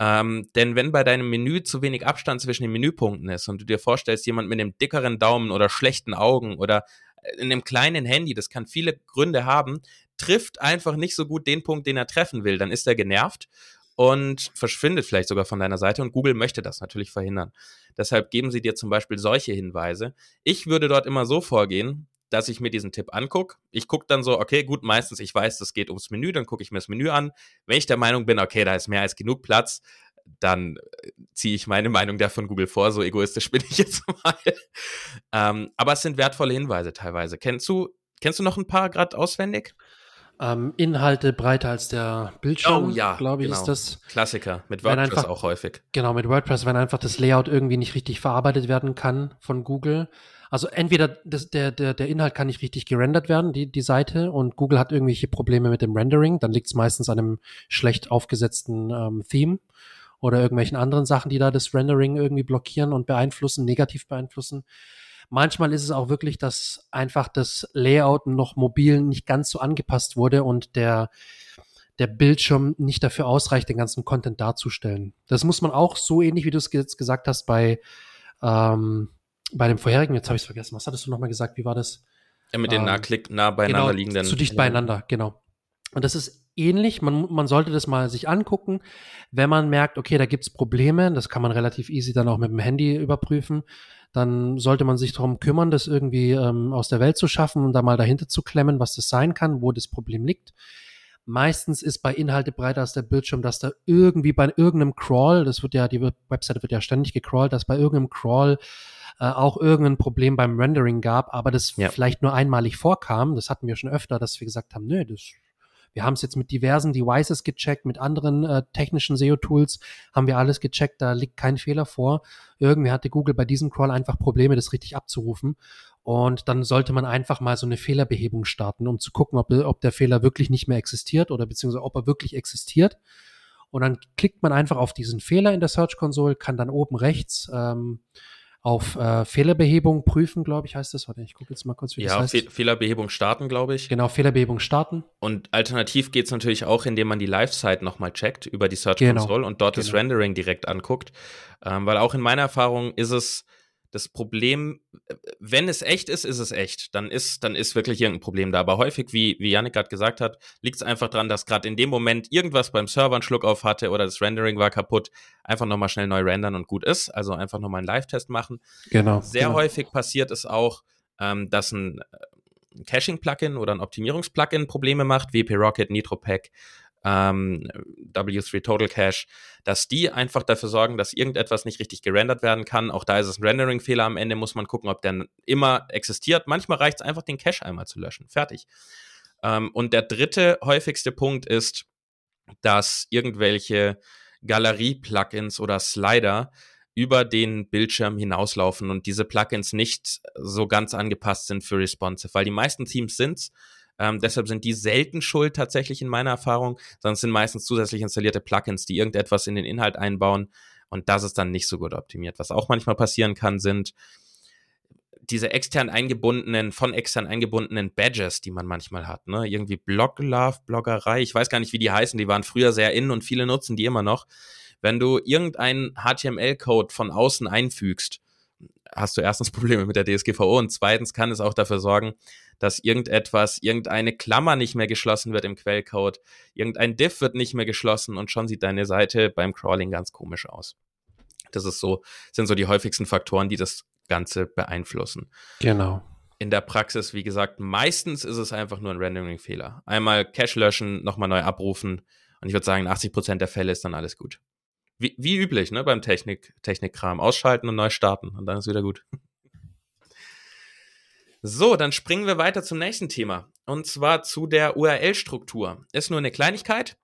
Ähm, denn wenn bei deinem Menü zu wenig Abstand zwischen den Menüpunkten ist und du dir vorstellst, jemand mit einem dickeren Daumen oder schlechten Augen oder äh, in einem kleinen Handy, das kann viele Gründe haben, trifft einfach nicht so gut den Punkt, den er treffen will, dann ist er genervt und verschwindet vielleicht sogar von deiner Seite und Google möchte das natürlich verhindern. Deshalb geben sie dir zum Beispiel solche Hinweise. Ich würde dort immer so vorgehen, dass ich mir diesen Tipp angucke. Ich gucke dann so, okay, gut, meistens, ich weiß, das geht ums Menü, dann gucke ich mir das Menü an. Wenn ich der Meinung bin, okay, da ist mehr als genug Platz, dann äh, ziehe ich meine Meinung da von Google vor. So egoistisch [LAUGHS] bin ich jetzt mal. ähm, aber es sind wertvolle Hinweise teilweise. Kennst du, kennst du noch ein paar gerade auswendig? Ähm, Inhalte breiter als der Bildschirm, oh, ja, glaube ich, genau. ist das. Klassiker, mit WordPress einfach, auch häufig. Genau, mit WordPress, wenn einfach das Layout irgendwie nicht richtig verarbeitet werden kann von Google. Also entweder das, der, der, der Inhalt kann nicht richtig gerendert werden, die, die Seite, und Google hat irgendwelche Probleme mit dem Rendering, dann liegt es meistens an einem schlecht aufgesetzten ähm, Theme oder irgendwelchen anderen Sachen, die da das Rendering irgendwie blockieren und beeinflussen, negativ beeinflussen. Manchmal ist es auch wirklich, dass einfach das Layout noch mobil nicht ganz so angepasst wurde und der, der Bildschirm nicht dafür ausreicht, den ganzen Content darzustellen. Das muss man auch so ähnlich, wie du es jetzt gesagt hast, bei, ähm, bei dem vorherigen, jetzt habe ich es vergessen, was hattest du nochmal gesagt, wie war das? Ja, mit den ähm, nah, klick, nah beieinander genau, liegenden. Zu dicht beieinander, genau. Und das ist ähnlich. Man, man sollte das mal sich angucken. Wenn man merkt, okay, da gibt's Probleme, das kann man relativ easy dann auch mit dem Handy überprüfen, dann sollte man sich darum kümmern, das irgendwie ähm, aus der Welt zu schaffen und da mal dahinter zu klemmen, was das sein kann, wo das Problem liegt. Meistens ist bei Inhalte breiter als der Bildschirm, dass da irgendwie bei irgendeinem Crawl, das wird ja, die Webseite wird ja ständig gecrawlt, dass bei irgendeinem Crawl äh, auch irgendein Problem beim Rendering gab, aber das ja. vielleicht nur einmalig vorkam. Das hatten wir schon öfter, dass wir gesagt haben, nö, das wir haben es jetzt mit diversen Devices gecheckt, mit anderen äh, technischen SEO-Tools haben wir alles gecheckt, da liegt kein Fehler vor. Irgendwie hatte Google bei diesem Crawl einfach Probleme, das richtig abzurufen. Und dann sollte man einfach mal so eine Fehlerbehebung starten, um zu gucken, ob, ob der Fehler wirklich nicht mehr existiert oder beziehungsweise ob er wirklich existiert. Und dann klickt man einfach auf diesen Fehler in der Search Console, kann dann oben rechts ähm, auf äh, Fehlerbehebung prüfen, glaube ich, heißt das. Warte, ich gucke jetzt mal kurz, wie ja, das heißt. Fe Fehlerbehebung starten, glaube ich. Genau, Fehlerbehebung starten. Und alternativ geht es natürlich auch, indem man die Live-Site nochmal checkt über die Search Console genau. und dort genau. das Rendering direkt anguckt. Ähm, weil auch in meiner Erfahrung ist es das Problem, wenn es echt ist, ist es echt. Dann ist, dann ist wirklich irgendein Problem da. Aber häufig, wie, wie Yannick gerade gesagt hat, liegt es einfach daran, dass gerade in dem Moment irgendwas beim Server einen Schluck auf hatte oder das Rendering war kaputt. Einfach nochmal schnell neu rendern und gut ist. Also einfach nochmal einen Live-Test machen. Genau. Sehr genau. häufig passiert es auch, ähm, dass ein, ein Caching-Plugin oder ein Optimierungs-Plugin Probleme macht, WP Rocket, NitroPack ähm, W3 Total Cache, dass die einfach dafür sorgen, dass irgendetwas nicht richtig gerendert werden kann. Auch da ist es ein Rendering-Fehler am Ende, muss man gucken, ob der immer existiert. Manchmal reicht es einfach, den Cache einmal zu löschen. Fertig. Ähm, und der dritte häufigste Punkt ist, dass irgendwelche Galerie-Plugins oder Slider über den Bildschirm hinauslaufen und diese Plugins nicht so ganz angepasst sind für responsive, weil die meisten Teams sind's, ähm, deshalb sind die selten schuld tatsächlich in meiner Erfahrung, sondern es sind meistens zusätzlich installierte Plugins, die irgendetwas in den Inhalt einbauen und das ist dann nicht so gut optimiert. Was auch manchmal passieren kann, sind diese extern eingebundenen, von extern eingebundenen Badges, die man manchmal hat, ne? Irgendwie Bloglove, Bloggerei, ich weiß gar nicht, wie die heißen, die waren früher sehr in und viele nutzen die immer noch. Wenn du irgendeinen HTML-Code von außen einfügst, hast du erstens [LAUGHS] Probleme mit der DSGVO und zweitens kann es auch dafür sorgen, dass irgendetwas, irgendeine Klammer nicht mehr geschlossen wird im Quellcode, irgendein Diff wird nicht mehr geschlossen und schon sieht deine Seite beim Crawling ganz komisch aus. Das ist so, sind so die häufigsten Faktoren, die das Ganze beeinflussen. Genau. In der Praxis, wie gesagt, meistens ist es einfach nur ein Rendering-Fehler. Einmal Cache löschen, nochmal neu abrufen und ich würde sagen, 80 Prozent der Fälle ist dann alles gut. Wie, wie üblich, ne, beim Technik, Technikkram. Ausschalten und neu starten und dann ist wieder gut. So, dann springen wir weiter zum nächsten Thema. Und zwar zu der URL-Struktur. Ist nur eine Kleinigkeit.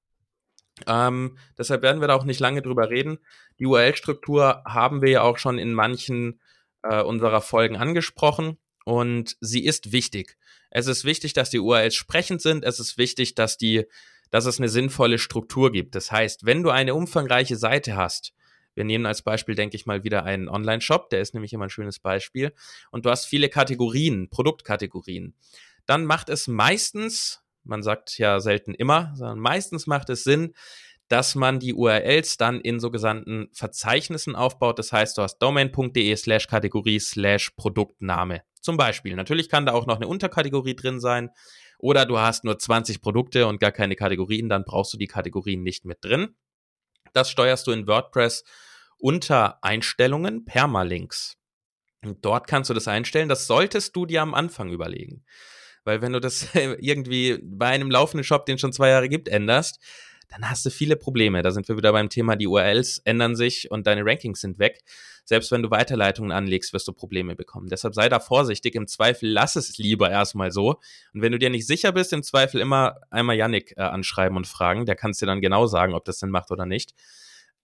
Ähm, deshalb werden wir da auch nicht lange drüber reden. Die URL-Struktur haben wir ja auch schon in manchen äh, unserer Folgen angesprochen und sie ist wichtig. Es ist wichtig, dass die URLs sprechend sind. Es ist wichtig, dass die, dass es eine sinnvolle Struktur gibt. Das heißt, wenn du eine umfangreiche Seite hast, wir nehmen als Beispiel, denke ich mal, wieder einen Online-Shop, der ist nämlich immer ein schönes Beispiel. Und du hast viele Kategorien, Produktkategorien. Dann macht es meistens, man sagt ja selten immer, sondern meistens macht es Sinn, dass man die URLs dann in sogenannten Verzeichnissen aufbaut. Das heißt, du hast domain.de slash Kategorie slash Produktname. Zum Beispiel. Natürlich kann da auch noch eine Unterkategorie drin sein. Oder du hast nur 20 Produkte und gar keine Kategorien, dann brauchst du die Kategorien nicht mit drin. Das steuerst du in WordPress unter Einstellungen Permalinks. Und dort kannst du das einstellen. Das solltest du dir am Anfang überlegen. Weil wenn du das [LAUGHS] irgendwie bei einem laufenden Shop, den es schon zwei Jahre gibt, änderst, dann hast du viele Probleme. Da sind wir wieder beim Thema, die URLs ändern sich und deine Rankings sind weg. Selbst wenn du Weiterleitungen anlegst, wirst du Probleme bekommen. Deshalb sei da vorsichtig. Im Zweifel lass es lieber erstmal so. Und wenn du dir nicht sicher bist, im Zweifel immer einmal Yannick äh, anschreiben und fragen. Der kannst dir dann genau sagen, ob das Sinn macht oder nicht.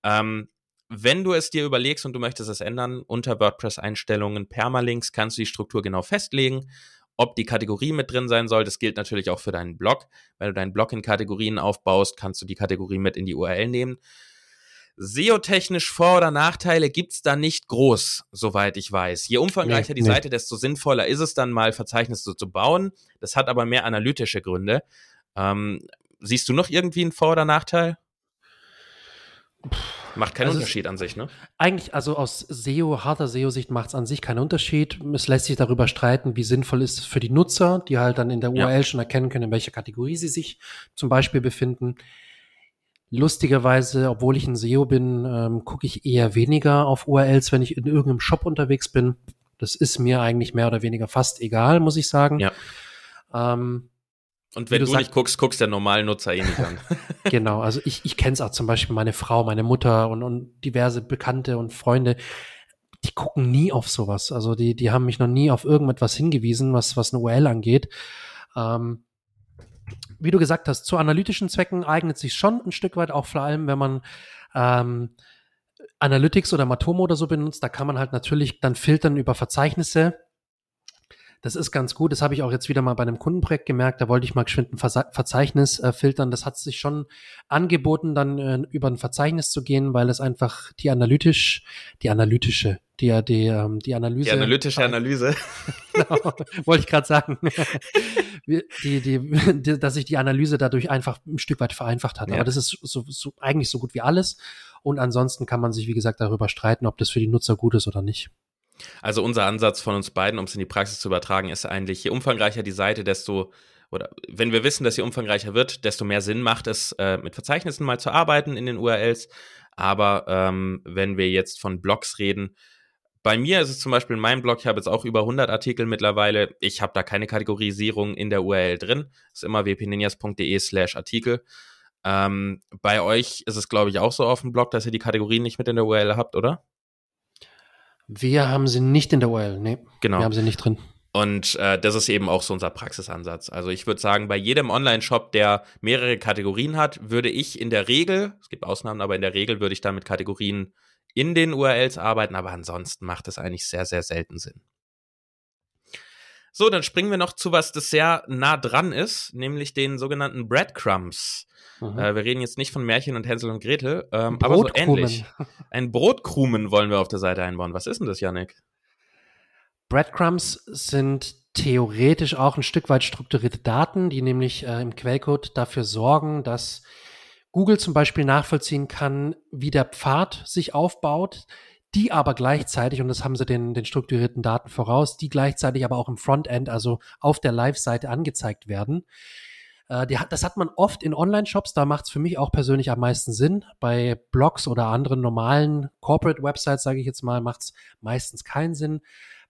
Ähm, wenn du es dir überlegst und du möchtest es ändern, unter WordPress-Einstellungen, Permalinks kannst du die Struktur genau festlegen ob die Kategorie mit drin sein soll. Das gilt natürlich auch für deinen Blog. Wenn du deinen Blog in Kategorien aufbaust, kannst du die Kategorie mit in die URL nehmen. SEO-technisch Vor- oder Nachteile gibt's da nicht groß, soweit ich weiß. Je umfangreicher nee, die nee. Seite, desto sinnvoller ist es dann mal, Verzeichnisse zu bauen. Das hat aber mehr analytische Gründe. Ähm, siehst du noch irgendwie einen Vor- oder Nachteil? Macht keinen also Unterschied an sich, ne? Eigentlich, also aus SEO, harter SEO-Sicht macht es an sich keinen Unterschied. Es lässt sich darüber streiten, wie sinnvoll ist es für die Nutzer, die halt dann in der URL ja. schon erkennen können, in welcher Kategorie sie sich zum Beispiel befinden. Lustigerweise, obwohl ich ein SEO bin, ähm, gucke ich eher weniger auf URLs, wenn ich in irgendeinem Shop unterwegs bin. Das ist mir eigentlich mehr oder weniger fast egal, muss ich sagen. Ja. Ähm, und wenn du, du nicht guckst, guckst der normalen Nutzer eh nicht an. [LAUGHS] genau, also ich, ich kenne es auch zum Beispiel meine Frau, meine Mutter und, und diverse Bekannte und Freunde. die gucken nie auf sowas. Also die, die haben mich noch nie auf irgendetwas hingewiesen, was, was eine URL angeht. Ähm, wie du gesagt hast, zu analytischen Zwecken eignet sich schon ein Stück weit, auch vor allem, wenn man ähm, Analytics oder Matomo oder so benutzt, da kann man halt natürlich dann filtern über Verzeichnisse das ist ganz gut. Das habe ich auch jetzt wieder mal bei einem Kundenprojekt gemerkt. Da wollte ich mal geschwind ein Verzeichnis äh, filtern. Das hat sich schon angeboten, dann äh, über ein Verzeichnis zu gehen, weil es einfach die analytisch, die analytische, die, die, ähm, die Analyse. Die analytische Analyse. [LAUGHS] genau, wollte ich gerade sagen. [LAUGHS] die, die, die, dass sich die Analyse dadurch einfach ein Stück weit vereinfacht hat. Ja. Aber das ist so, so, eigentlich so gut wie alles. Und ansonsten kann man sich, wie gesagt, darüber streiten, ob das für die Nutzer gut ist oder nicht. Also unser Ansatz von uns beiden, um es in die Praxis zu übertragen, ist eigentlich, je umfangreicher die Seite, desto, oder wenn wir wissen, dass sie umfangreicher wird, desto mehr Sinn macht es, äh, mit Verzeichnissen mal zu arbeiten in den URLs. Aber ähm, wenn wir jetzt von Blogs reden, bei mir ist es zum Beispiel in meinem Blog, ich habe jetzt auch über 100 Artikel mittlerweile. Ich habe da keine Kategorisierung in der URL drin. Das ist immer wpninjas.de slash Artikel. Ähm, bei euch ist es, glaube ich, auch so auf dem Blog, dass ihr die Kategorien nicht mit in der URL habt, oder? Wir haben sie nicht in der URL, nee. Genau. Wir haben sie nicht drin. Und äh, das ist eben auch so unser Praxisansatz. Also ich würde sagen, bei jedem Online-Shop, der mehrere Kategorien hat, würde ich in der Regel, es gibt Ausnahmen, aber in der Regel würde ich da mit Kategorien in den URLs arbeiten, aber ansonsten macht es eigentlich sehr, sehr selten Sinn. So, dann springen wir noch zu was, das sehr nah dran ist, nämlich den sogenannten Breadcrumbs. Mhm. Äh, wir reden jetzt nicht von Märchen und Hänsel und Gretel, ähm, aber so ähnlich. Ein Brotkrumen wollen wir auf der Seite einbauen. Was ist denn das, Yannick? Breadcrumbs sind theoretisch auch ein Stück weit strukturierte Daten, die nämlich äh, im Quellcode dafür sorgen, dass Google zum Beispiel nachvollziehen kann, wie der Pfad sich aufbaut, die aber gleichzeitig, und das haben sie den, den strukturierten Daten voraus, die gleichzeitig aber auch im Frontend, also auf der Live-Seite angezeigt werden. Äh, die, das hat man oft in Online-Shops, da macht es für mich auch persönlich am meisten Sinn. Bei Blogs oder anderen normalen Corporate-Websites, sage ich jetzt mal, macht es meistens keinen Sinn.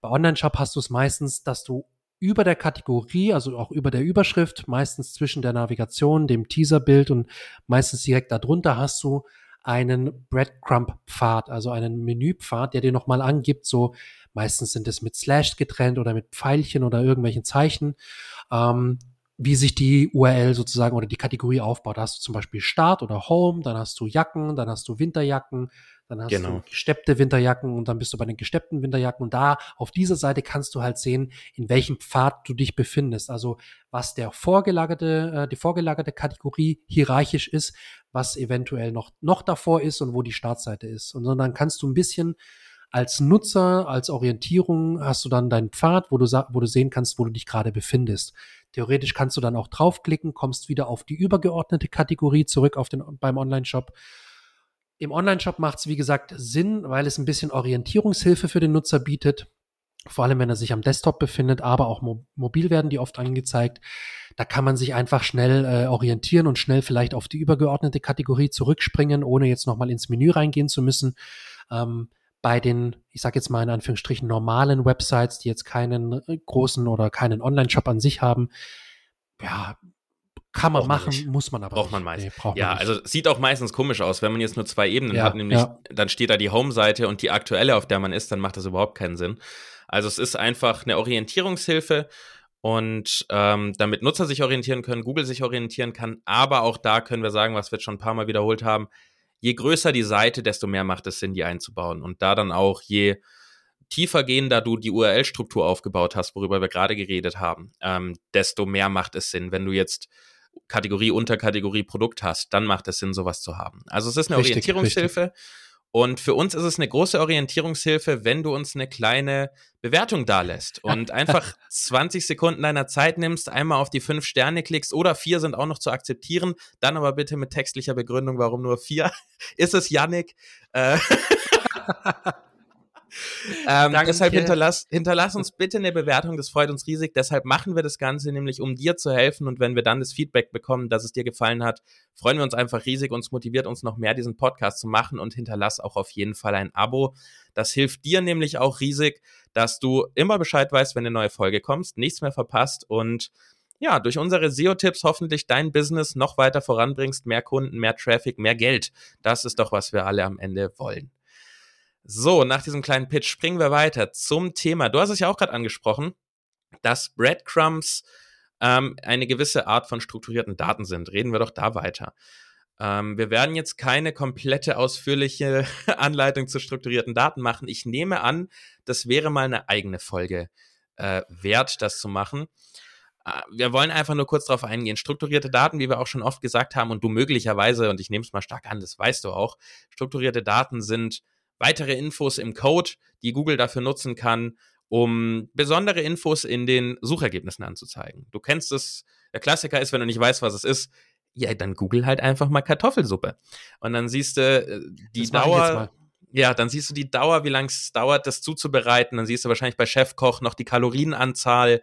Bei Online-Shop hast du es meistens, dass du über der Kategorie, also auch über der Überschrift, meistens zwischen der Navigation, dem Teaser-Bild und meistens direkt darunter hast du einen Breadcrumb-Pfad, also einen Menüpfad, der dir nochmal angibt, so meistens sind es mit Slash getrennt oder mit Pfeilchen oder irgendwelchen Zeichen. Ähm, wie sich die URL sozusagen oder die Kategorie aufbaut. Da hast du zum Beispiel Start oder Home, dann hast du Jacken, dann hast du Winterjacken, dann hast genau. du gesteppte Winterjacken und dann bist du bei den gesteppten Winterjacken und da auf dieser Seite kannst du halt sehen, in welchem Pfad du dich befindest. Also was der vorgelagerte, äh, die vorgelagerte Kategorie hierarchisch ist, was eventuell noch, noch davor ist und wo die Startseite ist. Und dann kannst du ein bisschen als Nutzer, als Orientierung hast du dann deinen Pfad, wo du, wo du sehen kannst, wo du dich gerade befindest. Theoretisch kannst du dann auch draufklicken, kommst wieder auf die übergeordnete Kategorie zurück auf den, beim Online-Shop. Im Online-Shop macht es, wie gesagt, Sinn, weil es ein bisschen Orientierungshilfe für den Nutzer bietet. Vor allem, wenn er sich am Desktop befindet, aber auch mo mobil werden die oft angezeigt. Da kann man sich einfach schnell äh, orientieren und schnell vielleicht auf die übergeordnete Kategorie zurückspringen, ohne jetzt nochmal ins Menü reingehen zu müssen. Ähm, bei den, ich sage jetzt mal in Anführungsstrichen, normalen Websites, die jetzt keinen äh, großen oder keinen Online-Shop an sich haben, ja, kann man machen, man muss man aber braucht nicht. man meistens. Nee, ja, man also sieht auch meistens komisch aus, wenn man jetzt nur zwei Ebenen ja, hat, nämlich ja. dann steht da die Home-Seite und die aktuelle, auf der man ist, dann macht das überhaupt keinen Sinn. Also es ist einfach eine Orientierungshilfe und ähm, damit Nutzer sich orientieren können, Google sich orientieren kann, aber auch da können wir sagen, was wir schon ein paar Mal wiederholt haben, je größer die Seite, desto mehr macht es Sinn, die einzubauen. Und da dann auch, je tiefer gehen, da du die URL-Struktur aufgebaut hast, worüber wir gerade geredet haben, ähm, desto mehr macht es Sinn. Wenn du jetzt Kategorie, Unterkategorie Produkt hast, dann macht es Sinn, sowas zu haben. Also es ist eine richtig, Orientierungshilfe. Richtig. Und für uns ist es eine große Orientierungshilfe, wenn du uns eine kleine Bewertung dalässt [LAUGHS] und einfach 20 Sekunden deiner Zeit nimmst, einmal auf die fünf Sterne klickst oder vier sind auch noch zu akzeptieren, dann aber bitte mit textlicher Begründung, warum nur vier. [LAUGHS] Ist es Yannick? Äh [LAUGHS] ähm, deshalb hinterlass, hinterlass uns bitte eine Bewertung, das freut uns riesig. Deshalb machen wir das Ganze nämlich, um dir zu helfen. Und wenn wir dann das Feedback bekommen, dass es dir gefallen hat, freuen wir uns einfach riesig. Uns motiviert uns noch mehr, diesen Podcast zu machen und hinterlass auch auf jeden Fall ein Abo. Das hilft dir nämlich auch riesig, dass du immer Bescheid weißt, wenn eine neue Folge kommt, nichts mehr verpasst und ja, durch unsere SEO-Tipps hoffentlich dein Business noch weiter voranbringst, mehr Kunden, mehr Traffic, mehr Geld. Das ist doch, was wir alle am Ende wollen. So, nach diesem kleinen Pitch springen wir weiter zum Thema. Du hast es ja auch gerade angesprochen, dass Breadcrumbs ähm, eine gewisse Art von strukturierten Daten sind. Reden wir doch da weiter. Ähm, wir werden jetzt keine komplette ausführliche [LAUGHS] Anleitung zu strukturierten Daten machen. Ich nehme an, das wäre mal eine eigene Folge äh, wert, das zu machen. Äh, wir wollen einfach nur kurz darauf eingehen. Strukturierte Daten, wie wir auch schon oft gesagt haben, und du möglicherweise, und ich nehme es mal stark an, das weißt du auch, strukturierte Daten sind weitere Infos im Code, die Google dafür nutzen kann, um besondere Infos in den Suchergebnissen anzuzeigen. Du kennst es, der Klassiker ist, wenn du nicht weißt, was es ist, ja, dann google halt einfach mal Kartoffelsuppe. Und dann siehst du äh, die Dauer. Ja, dann siehst du die Dauer, wie lange es dauert, das zuzubereiten. Dann siehst du wahrscheinlich bei Chefkoch noch die Kalorienanzahl.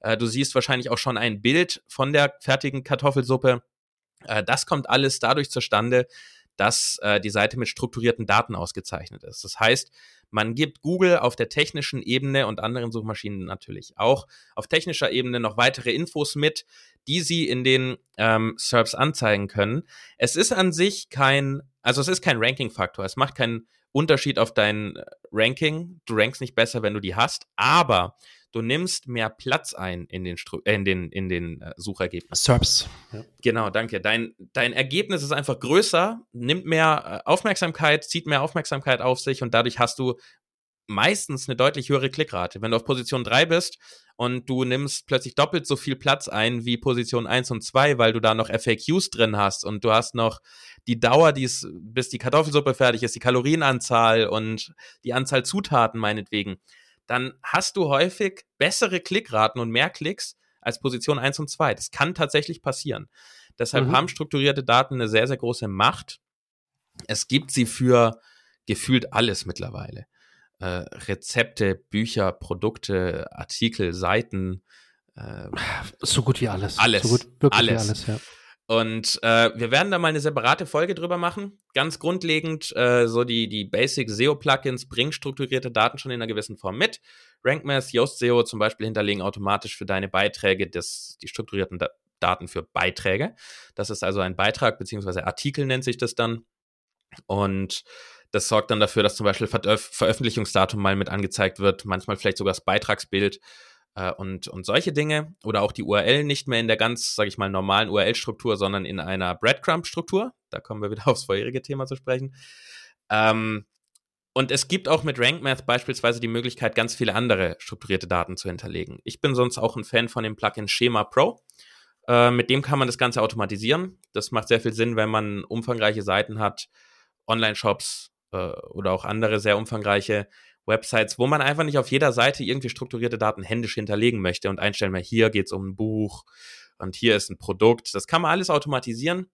Äh, du siehst wahrscheinlich auch schon ein Bild von der fertigen Kartoffelsuppe. Äh, das kommt alles dadurch zustande, dass die Seite mit strukturierten Daten ausgezeichnet ist. Das heißt, man gibt Google auf der technischen Ebene und anderen Suchmaschinen natürlich auch auf technischer Ebene noch weitere Infos mit, die sie in den ähm, SERPs anzeigen können. Es ist an sich kein, also es ist kein Ranking-Faktor. Es macht keinen Unterschied auf dein äh, Ranking. Du rankst nicht besser, wenn du die hast, aber du nimmst mehr Platz ein in den, Stru äh, in den, in den äh, Suchergebnissen. SERPs. Ja. Genau, danke. Dein, dein Ergebnis ist einfach größer, nimmt mehr äh, Aufmerksamkeit, zieht mehr Aufmerksamkeit auf sich und dadurch hast du meistens eine deutlich höhere Klickrate. Wenn du auf Position 3 bist und du nimmst plötzlich doppelt so viel Platz ein wie Position 1 und 2, weil du da noch FAQs drin hast und du hast noch die Dauer, die es, bis die Kartoffelsuppe fertig ist, die Kalorienanzahl und die Anzahl Zutaten meinetwegen, dann hast du häufig bessere Klickraten und mehr Klicks als Position 1 und 2. Das kann tatsächlich passieren. Deshalb mhm. haben strukturierte Daten eine sehr, sehr große Macht. Es gibt sie für gefühlt alles mittlerweile äh, Rezepte, Bücher, Produkte, Artikel, Seiten. Äh, so gut wie alles. Alles. So gut, wirklich alles. alles ja. Und äh, wir werden da mal eine separate Folge drüber machen. Ganz grundlegend, äh, so die, die Basic SEO-Plugins bringen strukturierte Daten schon in einer gewissen Form mit. RankMath, Yoast SEO zum Beispiel hinterlegen automatisch für deine Beiträge das, die strukturierten da Daten für Beiträge. Das ist also ein Beitrag, beziehungsweise Artikel nennt sich das dann. Und das sorgt dann dafür, dass zum Beispiel Ver Veröffentlichungsdatum mal mit angezeigt wird, manchmal vielleicht sogar das Beitragsbild äh, und, und solche Dinge. Oder auch die URL nicht mehr in der ganz, sage ich mal, normalen URL-Struktur, sondern in einer Breadcrumb-Struktur. Da kommen wir wieder [LAUGHS] aufs vorherige Thema zu sprechen. Ähm, und es gibt auch mit RankMath beispielsweise die Möglichkeit, ganz viele andere strukturierte Daten zu hinterlegen. Ich bin sonst auch ein Fan von dem Plugin Schema Pro. Äh, mit dem kann man das Ganze automatisieren. Das macht sehr viel Sinn, wenn man umfangreiche Seiten hat, Online-Shops, äh, oder auch andere sehr umfangreiche Websites, wo man einfach nicht auf jeder Seite irgendwie strukturierte Daten händisch hinterlegen möchte und einstellen, mal hier geht es um ein Buch und hier ist ein Produkt. Das kann man alles automatisieren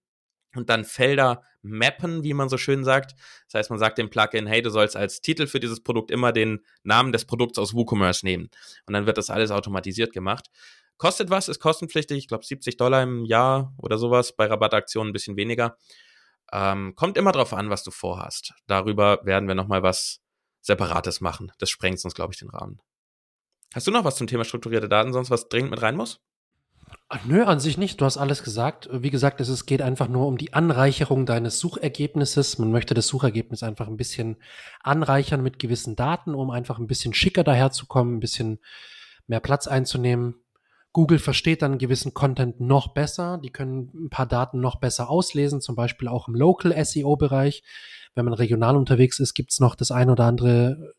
und dann Felder mappen, wie man so schön sagt. Das heißt, man sagt dem Plugin, hey, du sollst als Titel für dieses Produkt immer den Namen des Produkts aus WooCommerce nehmen. Und dann wird das alles automatisiert gemacht. Kostet was, ist kostenpflichtig, ich glaube 70 Dollar im Jahr oder sowas, bei Rabattaktionen ein bisschen weniger. Ähm, kommt immer drauf an, was du vorhast. Darüber werden wir nochmal was Separates machen. Das sprengt uns, glaube ich, den Rahmen. Hast du noch was zum Thema strukturierte Daten, sonst was dringend mit rein muss? Ach, nö, an sich nicht. Du hast alles gesagt. Wie gesagt, es geht einfach nur um die Anreicherung deines Suchergebnisses. Man möchte das Suchergebnis einfach ein bisschen anreichern mit gewissen Daten, um einfach ein bisschen schicker daherzukommen, ein bisschen mehr Platz einzunehmen. Google versteht dann gewissen Content noch besser. Die können ein paar Daten noch besser auslesen, zum Beispiel auch im Local SEO-Bereich. Wenn man regional unterwegs ist, gibt's noch das ein oder andere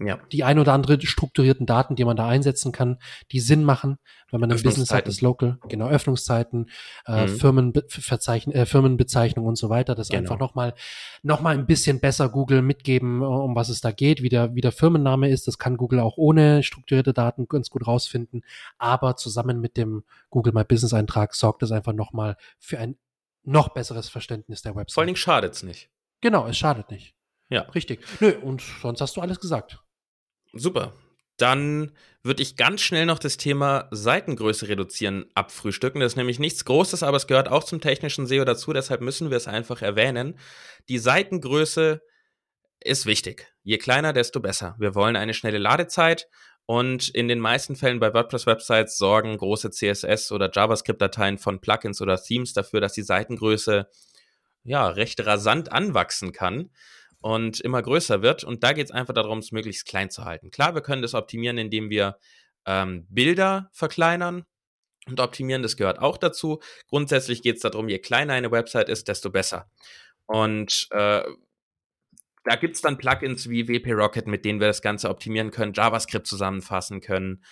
ja. die ein oder andere strukturierten Daten, die man da einsetzen kann, die Sinn machen, wenn man ein Business hat, das Local, genau, Öffnungszeiten, äh, mhm. Firmenverzeichn äh, Firmenbezeichnung und so weiter, das genau. einfach nochmal noch mal ein bisschen besser Google mitgeben, um was es da geht, wie der, wie der Firmenname ist. Das kann Google auch ohne strukturierte Daten ganz gut rausfinden. Aber zusammen mit dem Google My Business Eintrag sorgt es einfach nochmal für ein noch besseres Verständnis der Website. Vor allen Dingen schadet's nicht. Genau, es schadet nicht. Ja. Richtig. Nö, und sonst hast du alles gesagt. Super. Dann würde ich ganz schnell noch das Thema Seitengröße reduzieren abfrühstücken. Das ist nämlich nichts Großes, aber es gehört auch zum technischen SEO dazu, deshalb müssen wir es einfach erwähnen. Die Seitengröße ist wichtig. Je kleiner, desto besser. Wir wollen eine schnelle Ladezeit und in den meisten Fällen bei WordPress-Websites sorgen große CSS- oder JavaScript-Dateien von Plugins oder Themes dafür, dass die Seitengröße ja recht rasant anwachsen kann. und immer größer wird. Und da geht es einfach darum, es möglichst klein zu halten. Klar, wir können das optimieren, indem wir ähm, Bilder verkleinern und optimieren. Das gehört auch dazu. Grundsätzlich geht es darum, je kleiner eine Website ist, desto besser. Und äh, da gibt es dann Plugins wie WP Rocket, mit denen wir das Ganze optimieren können, JavaScript zusammenfassen können.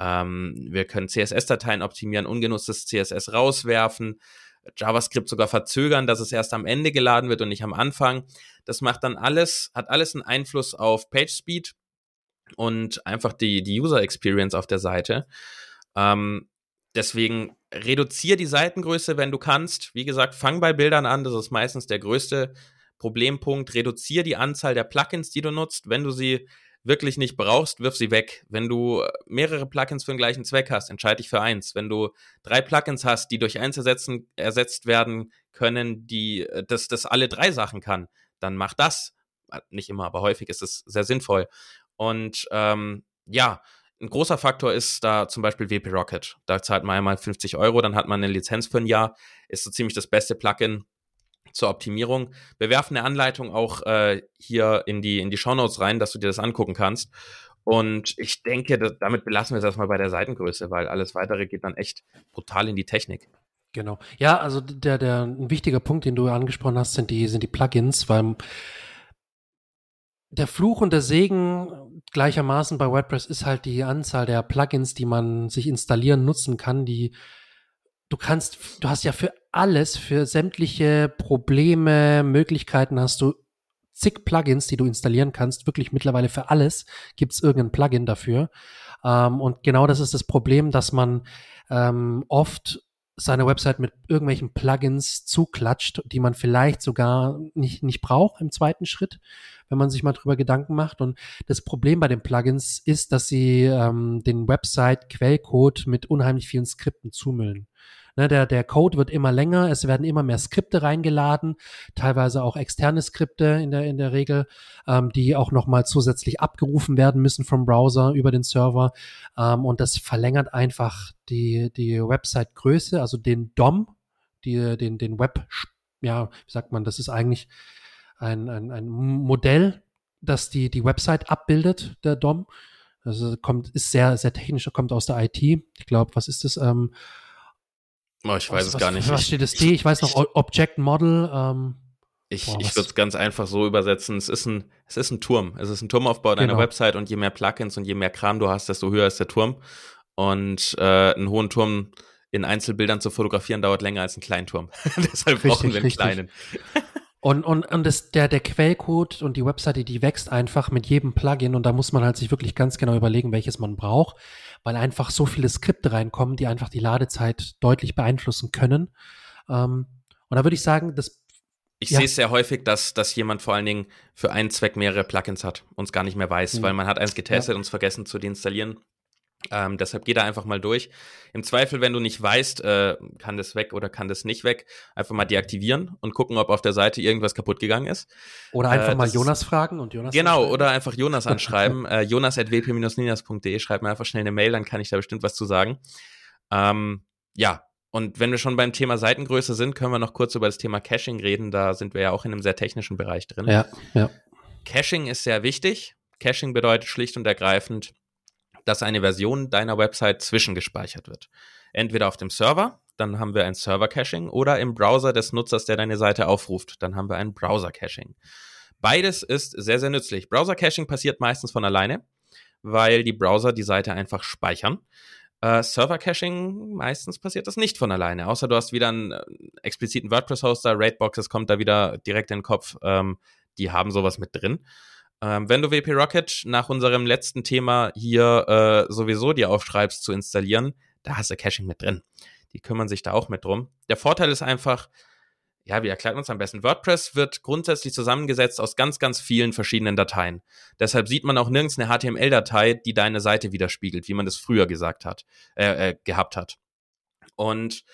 Ähm, wir können CSS-Dateien optimieren, ungenutztes CSS rauswerfen, JavaScript sogar verzögern, dass es erst am Ende geladen wird und nicht am Anfang. Das macht dann alles, hat alles einen Einfluss auf PageSpeed und einfach die, die User Experience auf der Seite. Ähm, deswegen reduziere die Seitengröße, wenn du kannst. Wie gesagt, fang bei Bildern an, das ist meistens der größte Problempunkt. Reduziere die Anzahl der Plugins, die du nutzt. Wenn du sie wirklich nicht brauchst, wirf sie weg. Wenn du mehrere Plugins für den gleichen Zweck hast, entscheide dich für eins. Wenn du drei Plugins hast, die durch eins ersetzen, ersetzt werden können, die äh, das, das alle drei Sachen kann, dann mach das. Nicht immer, aber häufig ist es sehr sinnvoll. Und ähm, ja, ein großer Faktor ist da zum Beispiel WP Rocket. Da zahlt man einmal 50 Euro, dann hat man eine Lizenz für ein Jahr. Ist so ziemlich das beste Plugin zur Optimierung. Wir werfen eine Anleitung auch äh, hier in die, in die Shownotes rein, dass du dir das angucken kannst. Und ich denke, dass, damit belassen wir es erstmal bei der Seitengröße, weil alles weitere geht dann echt brutal in die Technik. Genau. Ja, also der, der ein wichtiger Punkt, den du angesprochen hast, sind die, sind die Plugins, weil der Fluch und der Segen gleichermaßen bei WordPress ist halt die Anzahl der Plugins, die man sich installieren, nutzen kann, die du kannst, du hast ja für alles, für sämtliche Probleme, Möglichkeiten hast du zig Plugins, die du installieren kannst. Wirklich mittlerweile für alles gibt es irgendein Plugin dafür. Ähm, und genau das ist das Problem, dass man ähm, oft seine Website mit irgendwelchen Plugins zuklatscht, die man vielleicht sogar nicht, nicht braucht im zweiten Schritt, wenn man sich mal drüber Gedanken macht. Und das Problem bei den Plugins ist, dass sie ähm, den Website-Quellcode mit unheimlich vielen Skripten zumüllen. Ne, der, der Code wird immer länger, es werden immer mehr Skripte reingeladen, teilweise auch externe Skripte in der, in der Regel, ähm, die auch nochmal zusätzlich abgerufen werden müssen vom Browser über den Server. Ähm, und das verlängert einfach die, die Website-Größe, also den DOM, die, den, den Web, ja, wie sagt man, das ist eigentlich ein, ein, ein Modell, das die, die Website abbildet, der DOM. Also kommt, ist sehr, sehr technisch, kommt aus der IT. Ich glaube, was ist das? Ähm, Oh, ich weiß was, es gar nicht. Was steht das D? Ich weiß noch, Object Model. Ähm, ich, ich würde es ganz einfach so übersetzen. Es ist ein, es ist ein Turm. Es ist ein Turmaufbau deiner genau. Website und je mehr Plugins und je mehr Kram du hast, desto höher ist der Turm. Und äh, einen hohen Turm in Einzelbildern zu fotografieren dauert länger als einen kleinen Turm. [LAUGHS] Deshalb richtig, brauchen wir einen richtig. kleinen. [LAUGHS] Und, und, und das, der, der Quellcode und die Webseite, die wächst einfach mit jedem Plugin und da muss man halt sich wirklich ganz genau überlegen, welches man braucht, weil einfach so viele Skripte reinkommen, die einfach die Ladezeit deutlich beeinflussen können. Ähm, und da würde ich sagen, das ich ja. sehe es sehr häufig, dass, dass jemand vor allen Dingen für einen Zweck mehrere Plugins hat und es gar nicht mehr weiß, mhm. weil man hat eins getestet ja. und es vergessen zu deinstallieren. Ähm, deshalb geh da einfach mal durch. Im Zweifel, wenn du nicht weißt, äh, kann das weg oder kann das nicht weg, einfach mal deaktivieren und gucken, ob auf der Seite irgendwas kaputt gegangen ist. Oder einfach äh, mal Jonas fragen und Jonas. Genau, oder einfach Jonas anschreiben. [LAUGHS] äh, jonas.wp-ninas.de, schreib mir einfach schnell eine Mail, dann kann ich da bestimmt was zu sagen. Ähm, ja, und wenn wir schon beim Thema Seitengröße sind, können wir noch kurz über das Thema Caching reden. Da sind wir ja auch in einem sehr technischen Bereich drin. Ja, ja. Caching ist sehr wichtig. Caching bedeutet schlicht und ergreifend, dass eine Version deiner Website zwischengespeichert wird. Entweder auf dem Server, dann haben wir ein Server-Caching, oder im Browser des Nutzers, der deine Seite aufruft, dann haben wir ein Browser-Caching. Beides ist sehr, sehr nützlich. Browser-Caching passiert meistens von alleine, weil die Browser die Seite einfach speichern. Uh, Server-Caching, meistens passiert das nicht von alleine, außer du hast wieder einen äh, expliziten WordPress-Hoster, Raidboxes kommt da wieder direkt in den Kopf, ähm, die haben sowas mit drin. Ähm, wenn du WP Rocket nach unserem letzten Thema hier äh, sowieso dir aufschreibst zu installieren, da hast du Caching mit drin. Die kümmern sich da auch mit drum. Der Vorteil ist einfach, ja, wie erklärt man es am besten? WordPress wird grundsätzlich zusammengesetzt aus ganz, ganz vielen verschiedenen Dateien. Deshalb sieht man auch nirgends eine HTML-Datei, die deine Seite widerspiegelt, wie man das früher gesagt hat, äh, äh, gehabt hat. Und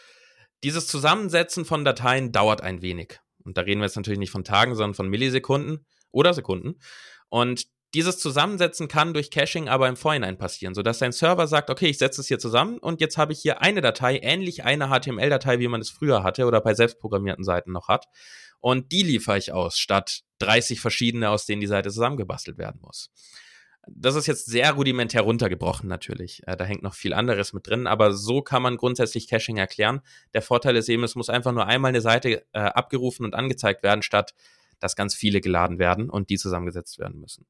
dieses Zusammensetzen von Dateien dauert ein wenig. Und da reden wir jetzt natürlich nicht von Tagen, sondern von Millisekunden oder Sekunden. Und dieses Zusammensetzen kann durch Caching aber im Vorhinein passieren, sodass dein Server sagt, okay, ich setze es hier zusammen und jetzt habe ich hier eine Datei, ähnlich eine HTML-Datei, wie man es früher hatte oder bei selbstprogrammierten Seiten noch hat. Und die liefere ich aus, statt 30 verschiedene, aus denen die Seite zusammengebastelt werden muss. Das ist jetzt sehr rudimentär runtergebrochen natürlich. Äh, da hängt noch viel anderes mit drin, aber so kann man grundsätzlich Caching erklären. Der Vorteil ist eben, es muss einfach nur einmal eine Seite äh, abgerufen und angezeigt werden, statt dass ganz viele geladen werden und die zusammengesetzt werden müssen.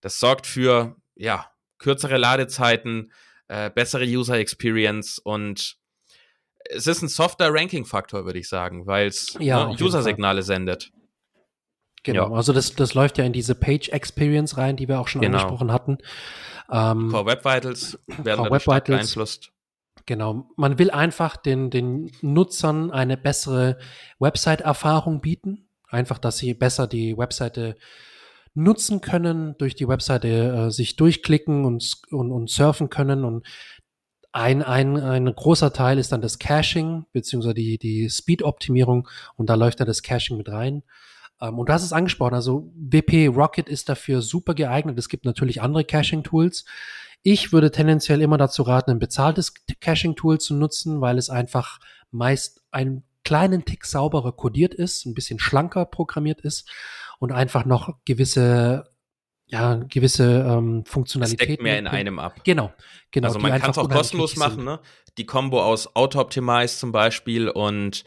Das sorgt für ja, kürzere Ladezeiten, äh, bessere User Experience und es ist ein softer Ranking-Faktor, würde ich sagen, weil es ja, ne, User-Signale sendet. Genau, ja. also das, das läuft ja in diese Page Experience rein, die wir auch schon genau. angesprochen hatten. Ähm, Core Web Vitals werden Core Web Vitals, beeinflusst. Genau, man will einfach den, den Nutzern eine bessere Website-Erfahrung bieten. Einfach, dass sie besser die Webseite nutzen können, durch die Webseite äh, sich durchklicken und, und, und surfen können. Und ein, ein, ein großer Teil ist dann das Caching, beziehungsweise die, die Speed-Optimierung. Und da läuft dann das Caching mit rein. Ähm, und hast es angesprochen, also WP Rocket ist dafür super geeignet. Es gibt natürlich andere Caching-Tools. Ich würde tendenziell immer dazu raten, ein bezahltes Caching-Tool zu nutzen, weil es einfach meist ein kleinen Tick sauberer codiert ist, ein bisschen schlanker programmiert ist und einfach noch gewisse ja, gewisse ähm, Funktionalitäten. Steckt mehr in einem ab. Genau, genau. Also man kann es auch kostenlos machen, ne? Die Combo aus Auto-Optimize zum Beispiel und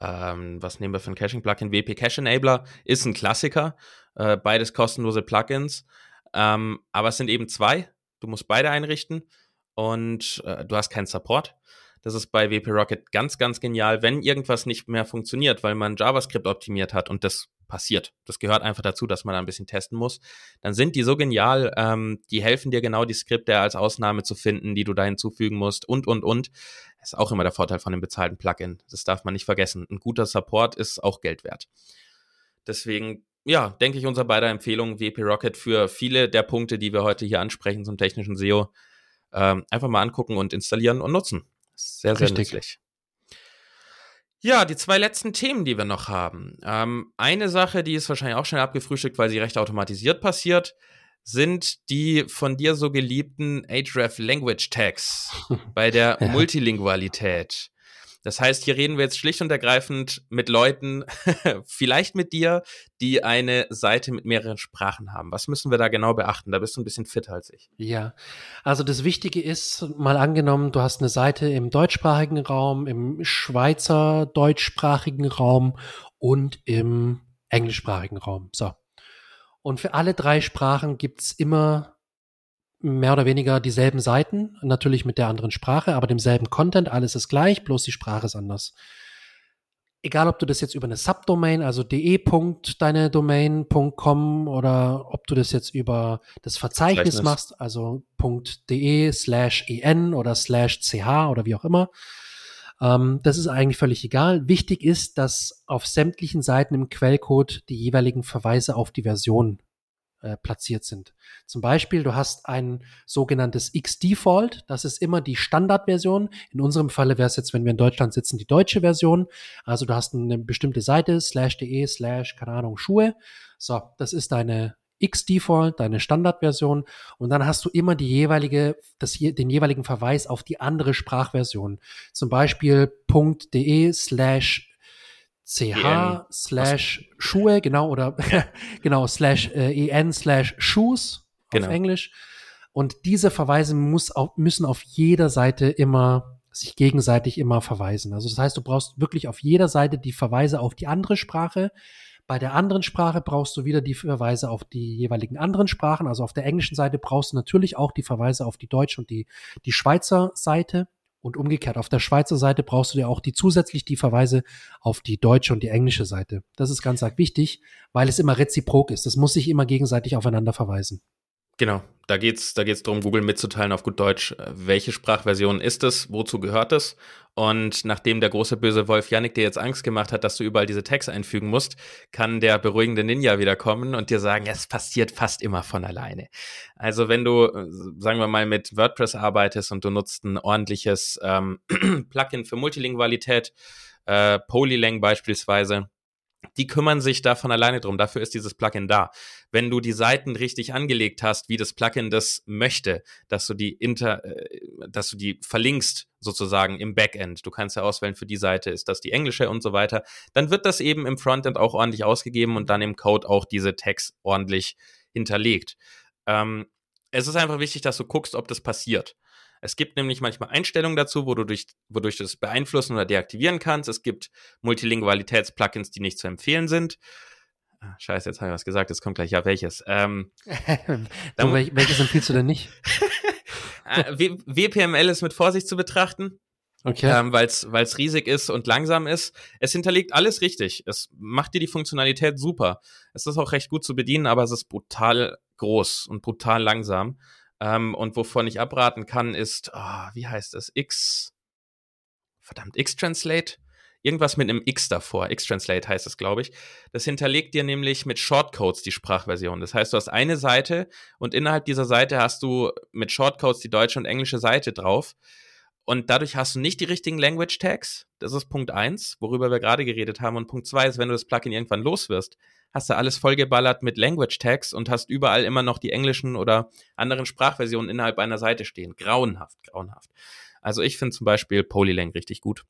ähm, was nehmen wir für ein Caching-Plugin? WP Cache Enabler ist ein Klassiker. Äh, beides kostenlose Plugins. Ähm, aber es sind eben zwei. Du musst beide einrichten und äh, du hast keinen Support. Das ist bei WP Rocket ganz, ganz genial, wenn irgendwas nicht mehr funktioniert, weil man JavaScript optimiert hat und das passiert. Das gehört einfach dazu, dass man da ein bisschen testen muss. Dann sind die so genial, ähm, die helfen dir genau die Skripte als Ausnahme zu finden, die du da hinzufügen musst und, und, und. Das ist auch immer der Vorteil von dem bezahlten Plugin. Das darf man nicht vergessen. Ein guter Support ist auch Geld wert. Deswegen ja, denke ich, unser beider Empfehlung WP Rocket für viele der Punkte, die wir heute hier ansprechen zum technischen SEO, ähm, einfach mal angucken und installieren und nutzen. Sehr, sehr Richtig. nützlich. Ja, die zwei letzten Themen, die wir noch haben. Ähm, eine Sache, die ist wahrscheinlich auch schnell abgefrühstückt, weil sie recht automatisiert passiert, sind die von dir so geliebten Href Language Tags [LAUGHS] bei der ja. Multilingualität. Das heißt, hier reden wir jetzt schlicht und ergreifend mit Leuten, [LAUGHS] vielleicht mit dir, die eine Seite mit mehreren Sprachen haben. Was müssen wir da genau beachten? Da bist du ein bisschen fitter als ich. Ja, also das Wichtige ist, mal angenommen, du hast eine Seite im deutschsprachigen Raum, im Schweizer deutschsprachigen Raum und im englischsprachigen Raum. So. Und für alle drei Sprachen gibt's immer mehr oder weniger dieselben Seiten, natürlich mit der anderen Sprache, aber demselben Content, alles ist gleich, bloß die Sprache ist anders. Egal, ob du das jetzt über eine Subdomain, also de. deine Domain.com oder ob du das jetzt über das Verzeichnis machst, also .de slash en oder slash ch oder wie auch immer. Ähm, das ist eigentlich völlig egal. Wichtig ist, dass auf sämtlichen Seiten im Quellcode die jeweiligen Verweise auf die Version äh, platziert sind. Zum Beispiel, du hast ein sogenanntes X-Default, das ist immer die Standardversion. In unserem Falle wäre es jetzt, wenn wir in Deutschland sitzen, die deutsche Version. Also du hast eine bestimmte Seite, slash de, slash, keine Ahnung, Schuhe. So, das ist deine X-Default, deine Standardversion. Und dann hast du immer die jeweilige, das, den jeweiligen Verweis auf die andere Sprachversion. Zum Beispiel .de slash ch slash Schuhe, genau, oder [LAUGHS] [LAUGHS] genau, slash äh, en slash Shoes genau. auf Englisch. Und diese Verweise muss auf, müssen auf jeder Seite immer sich gegenseitig immer verweisen. Also das heißt, du brauchst wirklich auf jeder Seite die Verweise auf die andere Sprache. Bei der anderen Sprache brauchst du wieder die Verweise auf die jeweiligen anderen Sprachen. Also auf der englischen Seite brauchst du natürlich auch die Verweise auf die deutsche und die, die Schweizer Seite. Und umgekehrt, auf der Schweizer Seite brauchst du dir auch die zusätzlich die Verweise auf die deutsche und die englische Seite. Das ist ganz arg wichtig, weil es immer reziprok ist. Das muss sich immer gegenseitig aufeinander verweisen. Genau, da geht's, da geht's darum, Google mitzuteilen auf gut Deutsch, äh, welche Sprachversion ist es, wozu gehört es. Und nachdem der große böse Wolf Yannick dir jetzt Angst gemacht hat, dass du überall diese Tags einfügen musst, kann der beruhigende Ninja wieder kommen und dir sagen, es passiert fast immer von alleine. Also wenn du, äh, sagen wir mal, mit WordPress arbeitest und du nutzt ein ordentliches ähm, [CLEARS THROAT] Plugin für Multilingualität, äh, Polylang beispielsweise, die kümmern sich da von alleine drum. Dafür ist dieses Plugin da. Wenn du die Seiten richtig angelegt hast, wie das Plugin das möchte, dass du die inter, äh, dass du die verlinkst sozusagen im Backend. Du kannst ja auswählen, für die Seite ist das die englische und so weiter. Dann wird das eben im Frontend auch ordentlich ausgegeben und dann im Code auch diese Tags ordentlich hinterlegt. Ähm, es ist einfach wichtig, dass du guckst, ob das passiert. Es gibt nämlich manchmal Einstellungen dazu, wo du durch, wodurch du es beeinflussen oder deaktivieren kannst. Es gibt Multilingualitäts-Plugins, die nicht zu empfehlen sind. Ah, scheiße, jetzt habe ich was gesagt, jetzt kommt gleich ja welches. Ähm, [LAUGHS] so, wel welches empfiehlst du denn nicht? [LAUGHS] Ah, WPML ist mit Vorsicht zu betrachten. Okay. Ähm, weil es riesig ist und langsam ist. Es hinterlegt alles richtig. Es macht dir die Funktionalität super. Es ist auch recht gut zu bedienen, aber es ist brutal groß und brutal langsam. Ähm, und wovon ich abraten kann, ist, oh, wie heißt das? X. Verdammt, X-Translate? Irgendwas mit einem X davor. X-Translate heißt es, glaube ich. Das hinterlegt dir nämlich mit Shortcodes die Sprachversion. Das heißt, du hast eine Seite und innerhalb dieser Seite hast du mit Shortcodes die deutsche und englische Seite drauf. Und dadurch hast du nicht die richtigen Language Tags. Das ist Punkt eins, worüber wir gerade geredet haben. Und Punkt zwei ist, wenn du das Plugin irgendwann los wirst, hast du alles vollgeballert mit Language Tags und hast überall immer noch die englischen oder anderen Sprachversionen innerhalb einer Seite stehen. Grauenhaft, grauenhaft. Also ich finde zum Beispiel Polylang richtig gut.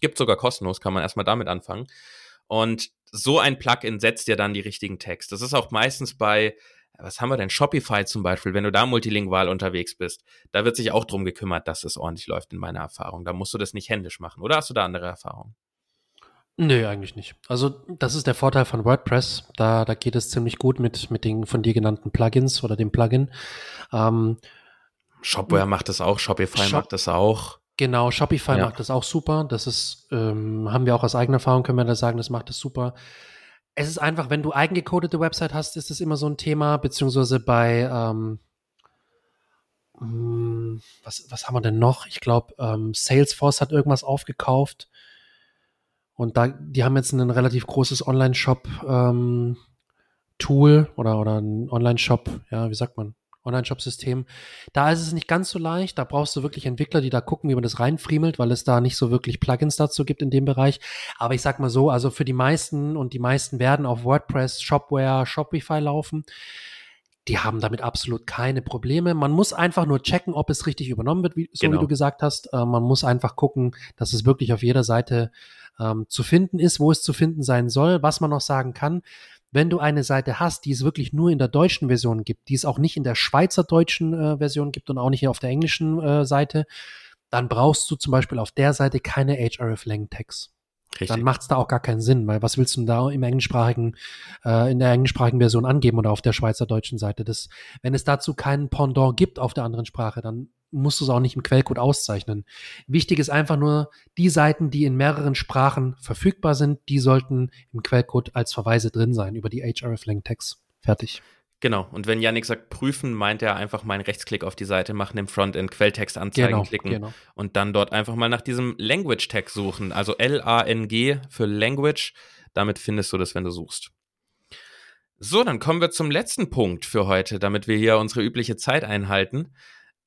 Gibt sogar kostenlos, kann man erstmal damit anfangen. Und so ein Plugin setzt dir dann die richtigen Tags. Das ist auch meistens bei, was haben wir denn, Shopify zum Beispiel, wenn du da multilingual unterwegs bist, da wird sich auch drum gekümmert, dass es ordentlich läuft in meiner Erfahrung. Da musst du das nicht händisch machen. Oder hast du da andere Erfahrungen? Nö, eigentlich nicht. Also das ist der Vorteil von WordPress. Da, da geht es ziemlich gut mit, mit den von dir genannten Plugins oder dem Plugin. Ähm, Shopware macht das auch, Shopify Shop macht das auch. Genau, Shopify ja. macht das auch super. Das ist, ähm, haben wir auch aus eigener Erfahrung, können wir da sagen, das macht das super. Es ist einfach, wenn du eigengecodete Website hast, ist das immer so ein Thema, beziehungsweise bei, ähm, hm, was, was haben wir denn noch? Ich glaube, ähm, Salesforce hat irgendwas aufgekauft und da, die haben jetzt ein relativ großes Online-Shop-Tool ähm, oder, oder ein Online-Shop, ja, wie sagt man? Online-Shop-System. Da ist es nicht ganz so leicht. Da brauchst du wirklich Entwickler, die da gucken, wie man das reinfriemelt, weil es da nicht so wirklich Plugins dazu gibt in dem Bereich. Aber ich sag mal so, also für die meisten und die meisten werden auf WordPress, Shopware, Shopify laufen die haben damit absolut keine Probleme. Man muss einfach nur checken, ob es richtig übernommen wird, wie, so genau. wie du gesagt hast. Äh, man muss einfach gucken, dass es wirklich auf jeder Seite ähm, zu finden ist, wo es zu finden sein soll. Was man noch sagen kann, wenn du eine Seite hast, die es wirklich nur in der deutschen Version gibt, die es auch nicht in der schweizerdeutschen äh, Version gibt und auch nicht auf der englischen äh, Seite, dann brauchst du zum Beispiel auf der Seite keine hreflang-Tags. Richtig. Dann macht es da auch gar keinen Sinn, weil was willst du denn da im englischsprachigen, äh, in der englischsprachigen Version angeben oder auf der schweizerdeutschen Seite? Das, wenn es dazu keinen Pendant gibt auf der anderen Sprache, dann musst du es auch nicht im Quellcode auszeichnen. Wichtig ist einfach nur, die Seiten, die in mehreren Sprachen verfügbar sind, die sollten im Quellcode als Verweise drin sein über die hreflang-Tags. Fertig. Genau, und wenn Yannick sagt prüfen, meint er einfach mal einen Rechtsklick auf die Seite machen, im Frontend Quelltext anzeigen genau, klicken genau. und dann dort einfach mal nach diesem Language Tag suchen, also L-A-N-G für Language. Damit findest du das, wenn du suchst. So, dann kommen wir zum letzten Punkt für heute, damit wir hier unsere übliche Zeit einhalten.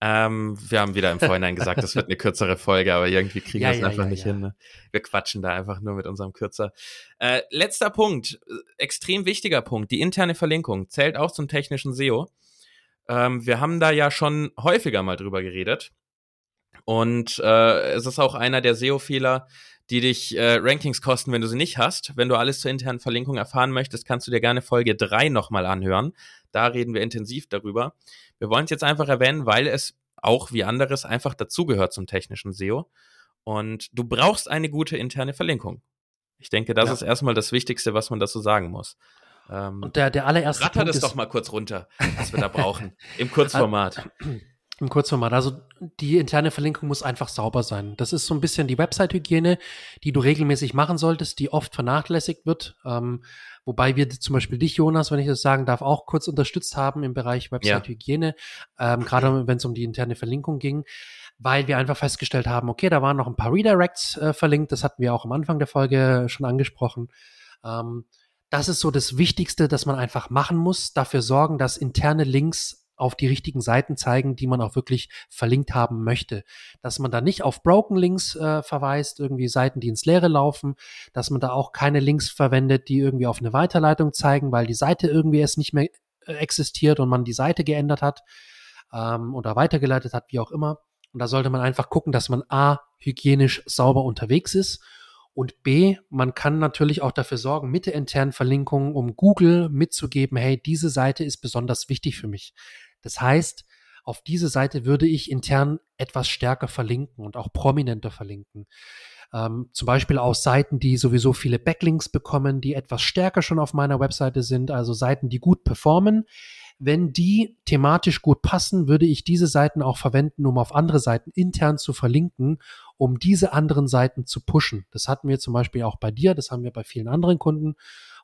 Ähm, wir haben wieder im Vorhinein gesagt, das wird eine kürzere Folge, aber irgendwie kriegen ja, wir es ja, einfach ja, nicht hin. Ne? Wir quatschen da einfach nur mit unserem Kürzer. Äh, letzter Punkt, äh, extrem wichtiger Punkt, die interne Verlinkung zählt auch zum technischen SEO. Ähm, wir haben da ja schon häufiger mal drüber geredet. Und äh, es ist auch einer der SEO-Fehler, die dich äh, Rankings kosten, wenn du sie nicht hast. Wenn du alles zur internen Verlinkung erfahren möchtest, kannst du dir gerne Folge 3 nochmal anhören. Da reden wir intensiv darüber. Wir wollen es jetzt einfach erwähnen, weil es auch wie anderes einfach dazugehört zum technischen SEO. Und du brauchst eine gute interne Verlinkung. Ich denke, das ja. ist erstmal das Wichtigste, was man dazu sagen muss. Ähm, und der, der allererste Ratter das doch mal kurz runter, was wir da brauchen. Im [LAUGHS] Kurzformat. Im Kurzformat. Also die interne Verlinkung muss einfach sauber sein. Das ist so ein bisschen die Website-Hygiene, die du regelmäßig machen solltest, die oft vernachlässigt wird. Ähm, wobei wir zum Beispiel dich, Jonas, wenn ich das sagen darf, auch kurz unterstützt haben im Bereich Website-Hygiene, ja. ähm, gerade wenn es um die interne Verlinkung ging, weil wir einfach festgestellt haben, okay, da waren noch ein paar Redirects äh, verlinkt, das hatten wir auch am Anfang der Folge schon angesprochen. Ähm, das ist so das Wichtigste, das man einfach machen muss, dafür sorgen, dass interne Links auf die richtigen Seiten zeigen, die man auch wirklich verlinkt haben möchte. Dass man da nicht auf Broken Links äh, verweist, irgendwie Seiten, die ins Leere laufen, dass man da auch keine Links verwendet, die irgendwie auf eine Weiterleitung zeigen, weil die Seite irgendwie es nicht mehr äh, existiert und man die Seite geändert hat ähm, oder weitergeleitet hat, wie auch immer. Und da sollte man einfach gucken, dass man A, hygienisch sauber unterwegs ist und B, man kann natürlich auch dafür sorgen, mit der internen Verlinkung, um Google mitzugeben, hey, diese Seite ist besonders wichtig für mich. Das heißt, auf diese Seite würde ich intern etwas stärker verlinken und auch prominenter verlinken. Ähm, zum Beispiel aus Seiten, die sowieso viele Backlinks bekommen, die etwas stärker schon auf meiner Webseite sind, also Seiten, die gut performen, wenn die thematisch gut passen, würde ich diese Seiten auch verwenden, um auf andere Seiten intern zu verlinken, um diese anderen Seiten zu pushen. Das hatten wir zum Beispiel auch bei dir, das haben wir bei vielen anderen Kunden,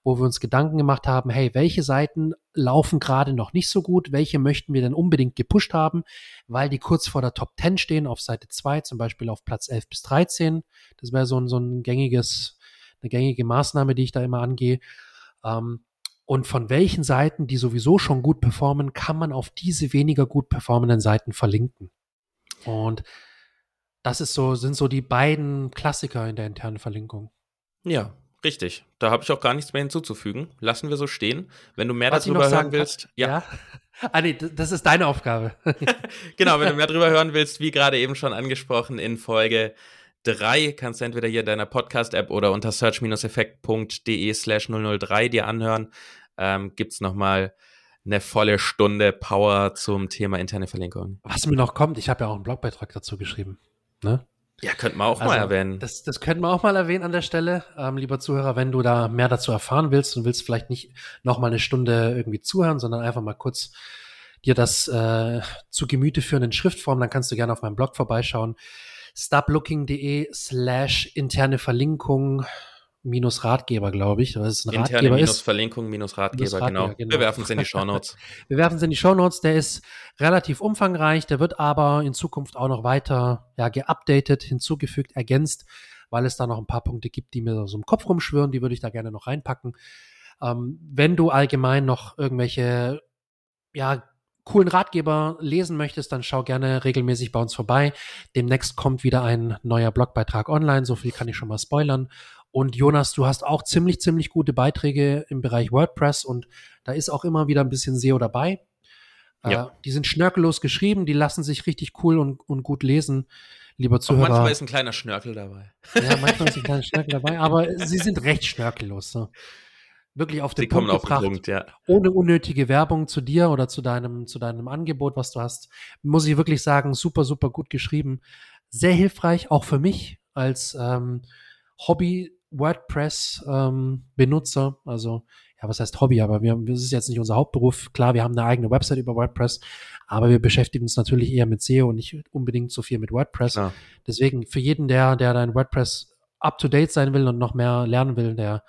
wo wir uns Gedanken gemacht haben, hey, welche Seiten laufen gerade noch nicht so gut, welche möchten wir denn unbedingt gepusht haben, weil die kurz vor der Top 10 stehen, auf Seite 2, zum Beispiel auf Platz 11 bis 13. Das wäre so ein, so ein gängiges, eine gängige Maßnahme, die ich da immer angehe. Ähm, und von welchen Seiten, die sowieso schon gut performen, kann man auf diese weniger gut performenden Seiten verlinken. Und das ist so, sind so die beiden Klassiker in der internen Verlinkung. Ja, richtig. Da habe ich auch gar nichts mehr hinzuzufügen. Lassen wir so stehen. Wenn du mehr Was darüber hören willst, kann, ja. ja. [LAUGHS] Ah, nee, das ist deine Aufgabe. [LAUGHS] genau, wenn du mehr darüber hören willst, wie gerade eben schon angesprochen in Folge 3 kannst du entweder hier in deiner Podcast-App oder unter search-effekt.de slash 003 dir anhören. Ähm, Gibt es nochmal eine volle Stunde Power zum Thema interne Verlinkung. Was mir noch kommt, ich habe ja auch einen Blogbeitrag dazu geschrieben. Ne? Ja, könnten wir auch also, mal erwähnen. Das, das könnten wir auch mal erwähnen an der Stelle. Ähm, lieber Zuhörer, wenn du da mehr dazu erfahren willst und willst vielleicht nicht noch mal eine Stunde irgendwie zuhören, sondern einfach mal kurz dir das äh, zu Gemüte führen in Schriftform, dann kannst du gerne auf meinem Blog vorbeischauen stoplooking.de slash interne Verlinkung minus Ratgeber, glaube ich. Ist ein Interne Ratgeber minus ist. Verlinkung minus Ratgeber, minus Ratgeber genau. genau. Wir werfen es in die Shownotes. [LAUGHS] Wir werfen es in die Shownotes. Der ist relativ umfangreich. Der wird aber in Zukunft auch noch weiter ja, geupdatet, hinzugefügt, ergänzt, weil es da noch ein paar Punkte gibt, die mir so im Kopf rumschwören. Die würde ich da gerne noch reinpacken. Ähm, wenn du allgemein noch irgendwelche ja, coolen Ratgeber lesen möchtest, dann schau gerne regelmäßig bei uns vorbei. Demnächst kommt wieder ein neuer Blogbeitrag online, so viel kann ich schon mal spoilern. Und Jonas, du hast auch ziemlich, ziemlich gute Beiträge im Bereich WordPress und da ist auch immer wieder ein bisschen SEO dabei. Äh, ja. Äh, die sind schnörkellos geschrieben, die lassen sich richtig cool und, und gut lesen. Lieber Zuhörer. Auch manchmal ist ein kleiner Schnörkel dabei. Ja, manchmal ist ein kleiner Schnörkel dabei, [LAUGHS] aber sie sind recht schnörkellos. So wirklich auf den Sie Punkt gebracht, den Punkt, ja. ohne unnötige Werbung zu dir oder zu deinem, zu deinem Angebot, was du hast, muss ich wirklich sagen, super, super gut geschrieben. Sehr hilfreich, auch für mich als ähm, Hobby-WordPress-Benutzer. Ähm, also, ja, was heißt Hobby, aber wir, das ist jetzt nicht unser Hauptberuf. Klar, wir haben eine eigene Website über WordPress, aber wir beschäftigen uns natürlich eher mit SEO und nicht unbedingt so viel mit WordPress. Ja. Deswegen für jeden, der, der dein WordPress up to date sein will und noch mehr lernen will, der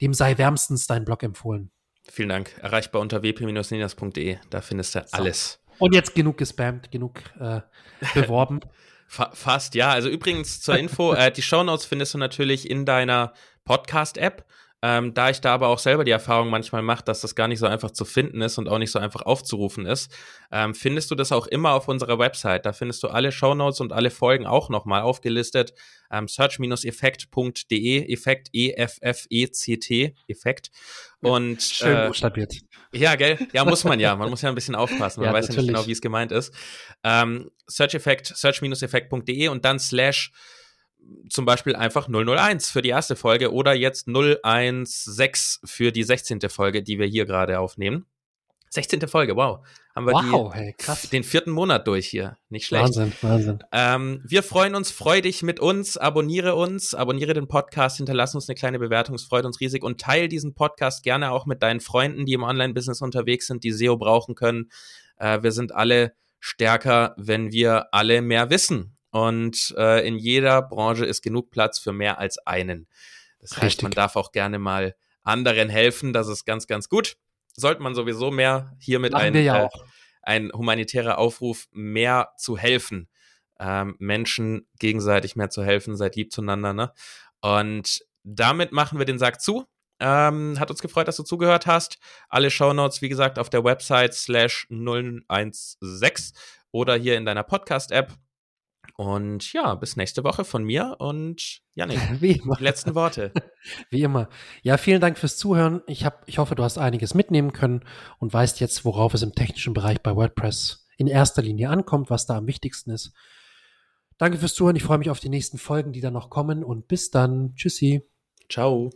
dem sei wärmstens dein Blog empfohlen. Vielen Dank. Erreichbar unter wp-ninas.de. Da findest du so. alles. Und jetzt genug gespammt, genug äh, beworben. [LAUGHS] Fast, ja. Also übrigens zur Info, äh, die Shownotes findest du natürlich in deiner Podcast-App. Ähm, da ich da aber auch selber die Erfahrung manchmal mache, dass das gar nicht so einfach zu finden ist und auch nicht so einfach aufzurufen ist, ähm, findest du das auch immer auf unserer Website. Da findest du alle Shownotes und alle Folgen auch nochmal aufgelistet. Ähm, search-effekt.de, Effekt E-F-F-E-C-T, Effekt. Und, Schön äh, buchstabiert. Ja, gell? Ja, muss man ja. [LAUGHS] Man muss ja ein bisschen aufpassen. Man ja, weiß natürlich. ja nicht genau, wie es gemeint ist. Ähm, Search-Effekt, search-effekt.de und dann slash zum Beispiel einfach 001 für die erste Folge oder jetzt 016 für die 16. Folge, die wir hier gerade aufnehmen. 16. Folge, wow. Haben wir wow, die, hey, krass. den vierten Monat durch hier. Nicht schlecht. Wahnsinn, Wahnsinn. Ähm, wir freuen uns, freu dich mit uns, abonniere uns, abonniere den Podcast, hinterlass uns eine kleine Bewertung, es freut uns riesig und teile diesen Podcast gerne auch mit deinen Freunden, die im Online-Business unterwegs sind, die SEO brauchen können. Äh, wir sind alle stärker, wenn wir alle mehr wissen. Und äh, in jeder Branche ist genug Platz für mehr als einen. Das heißt, Richtig. man darf auch gerne mal anderen helfen. Das ist ganz, ganz gut. Sollte man sowieso mehr hiermit ein, ja äh, ein humanitärer Aufruf, mehr zu helfen. Ähm, Menschen gegenseitig mehr zu helfen, seid lieb zueinander. Ne? Und damit machen wir den Sack zu Ähm, hat uns gefreut, dass du zugehört hast. Alle Shownotes, wie gesagt, auf der Website slash 016 oder hier in deiner Podcast-App. Und ja, bis nächste Woche von mir und Janik. [LAUGHS] Wie immer. Letzten Worte. [LAUGHS] Wie immer. Ja, vielen Dank fürs Zuhören. Ich, hab, ich hoffe, du hast einiges mitnehmen können und weißt jetzt, worauf es im technischen Bereich bei WordPress in erster Linie ankommt, was da am wichtigsten ist. Danke fürs Zuhören. Ich freue mich auf die nächsten Folgen, die da noch kommen und bis dann. Tschüssi. Ciao.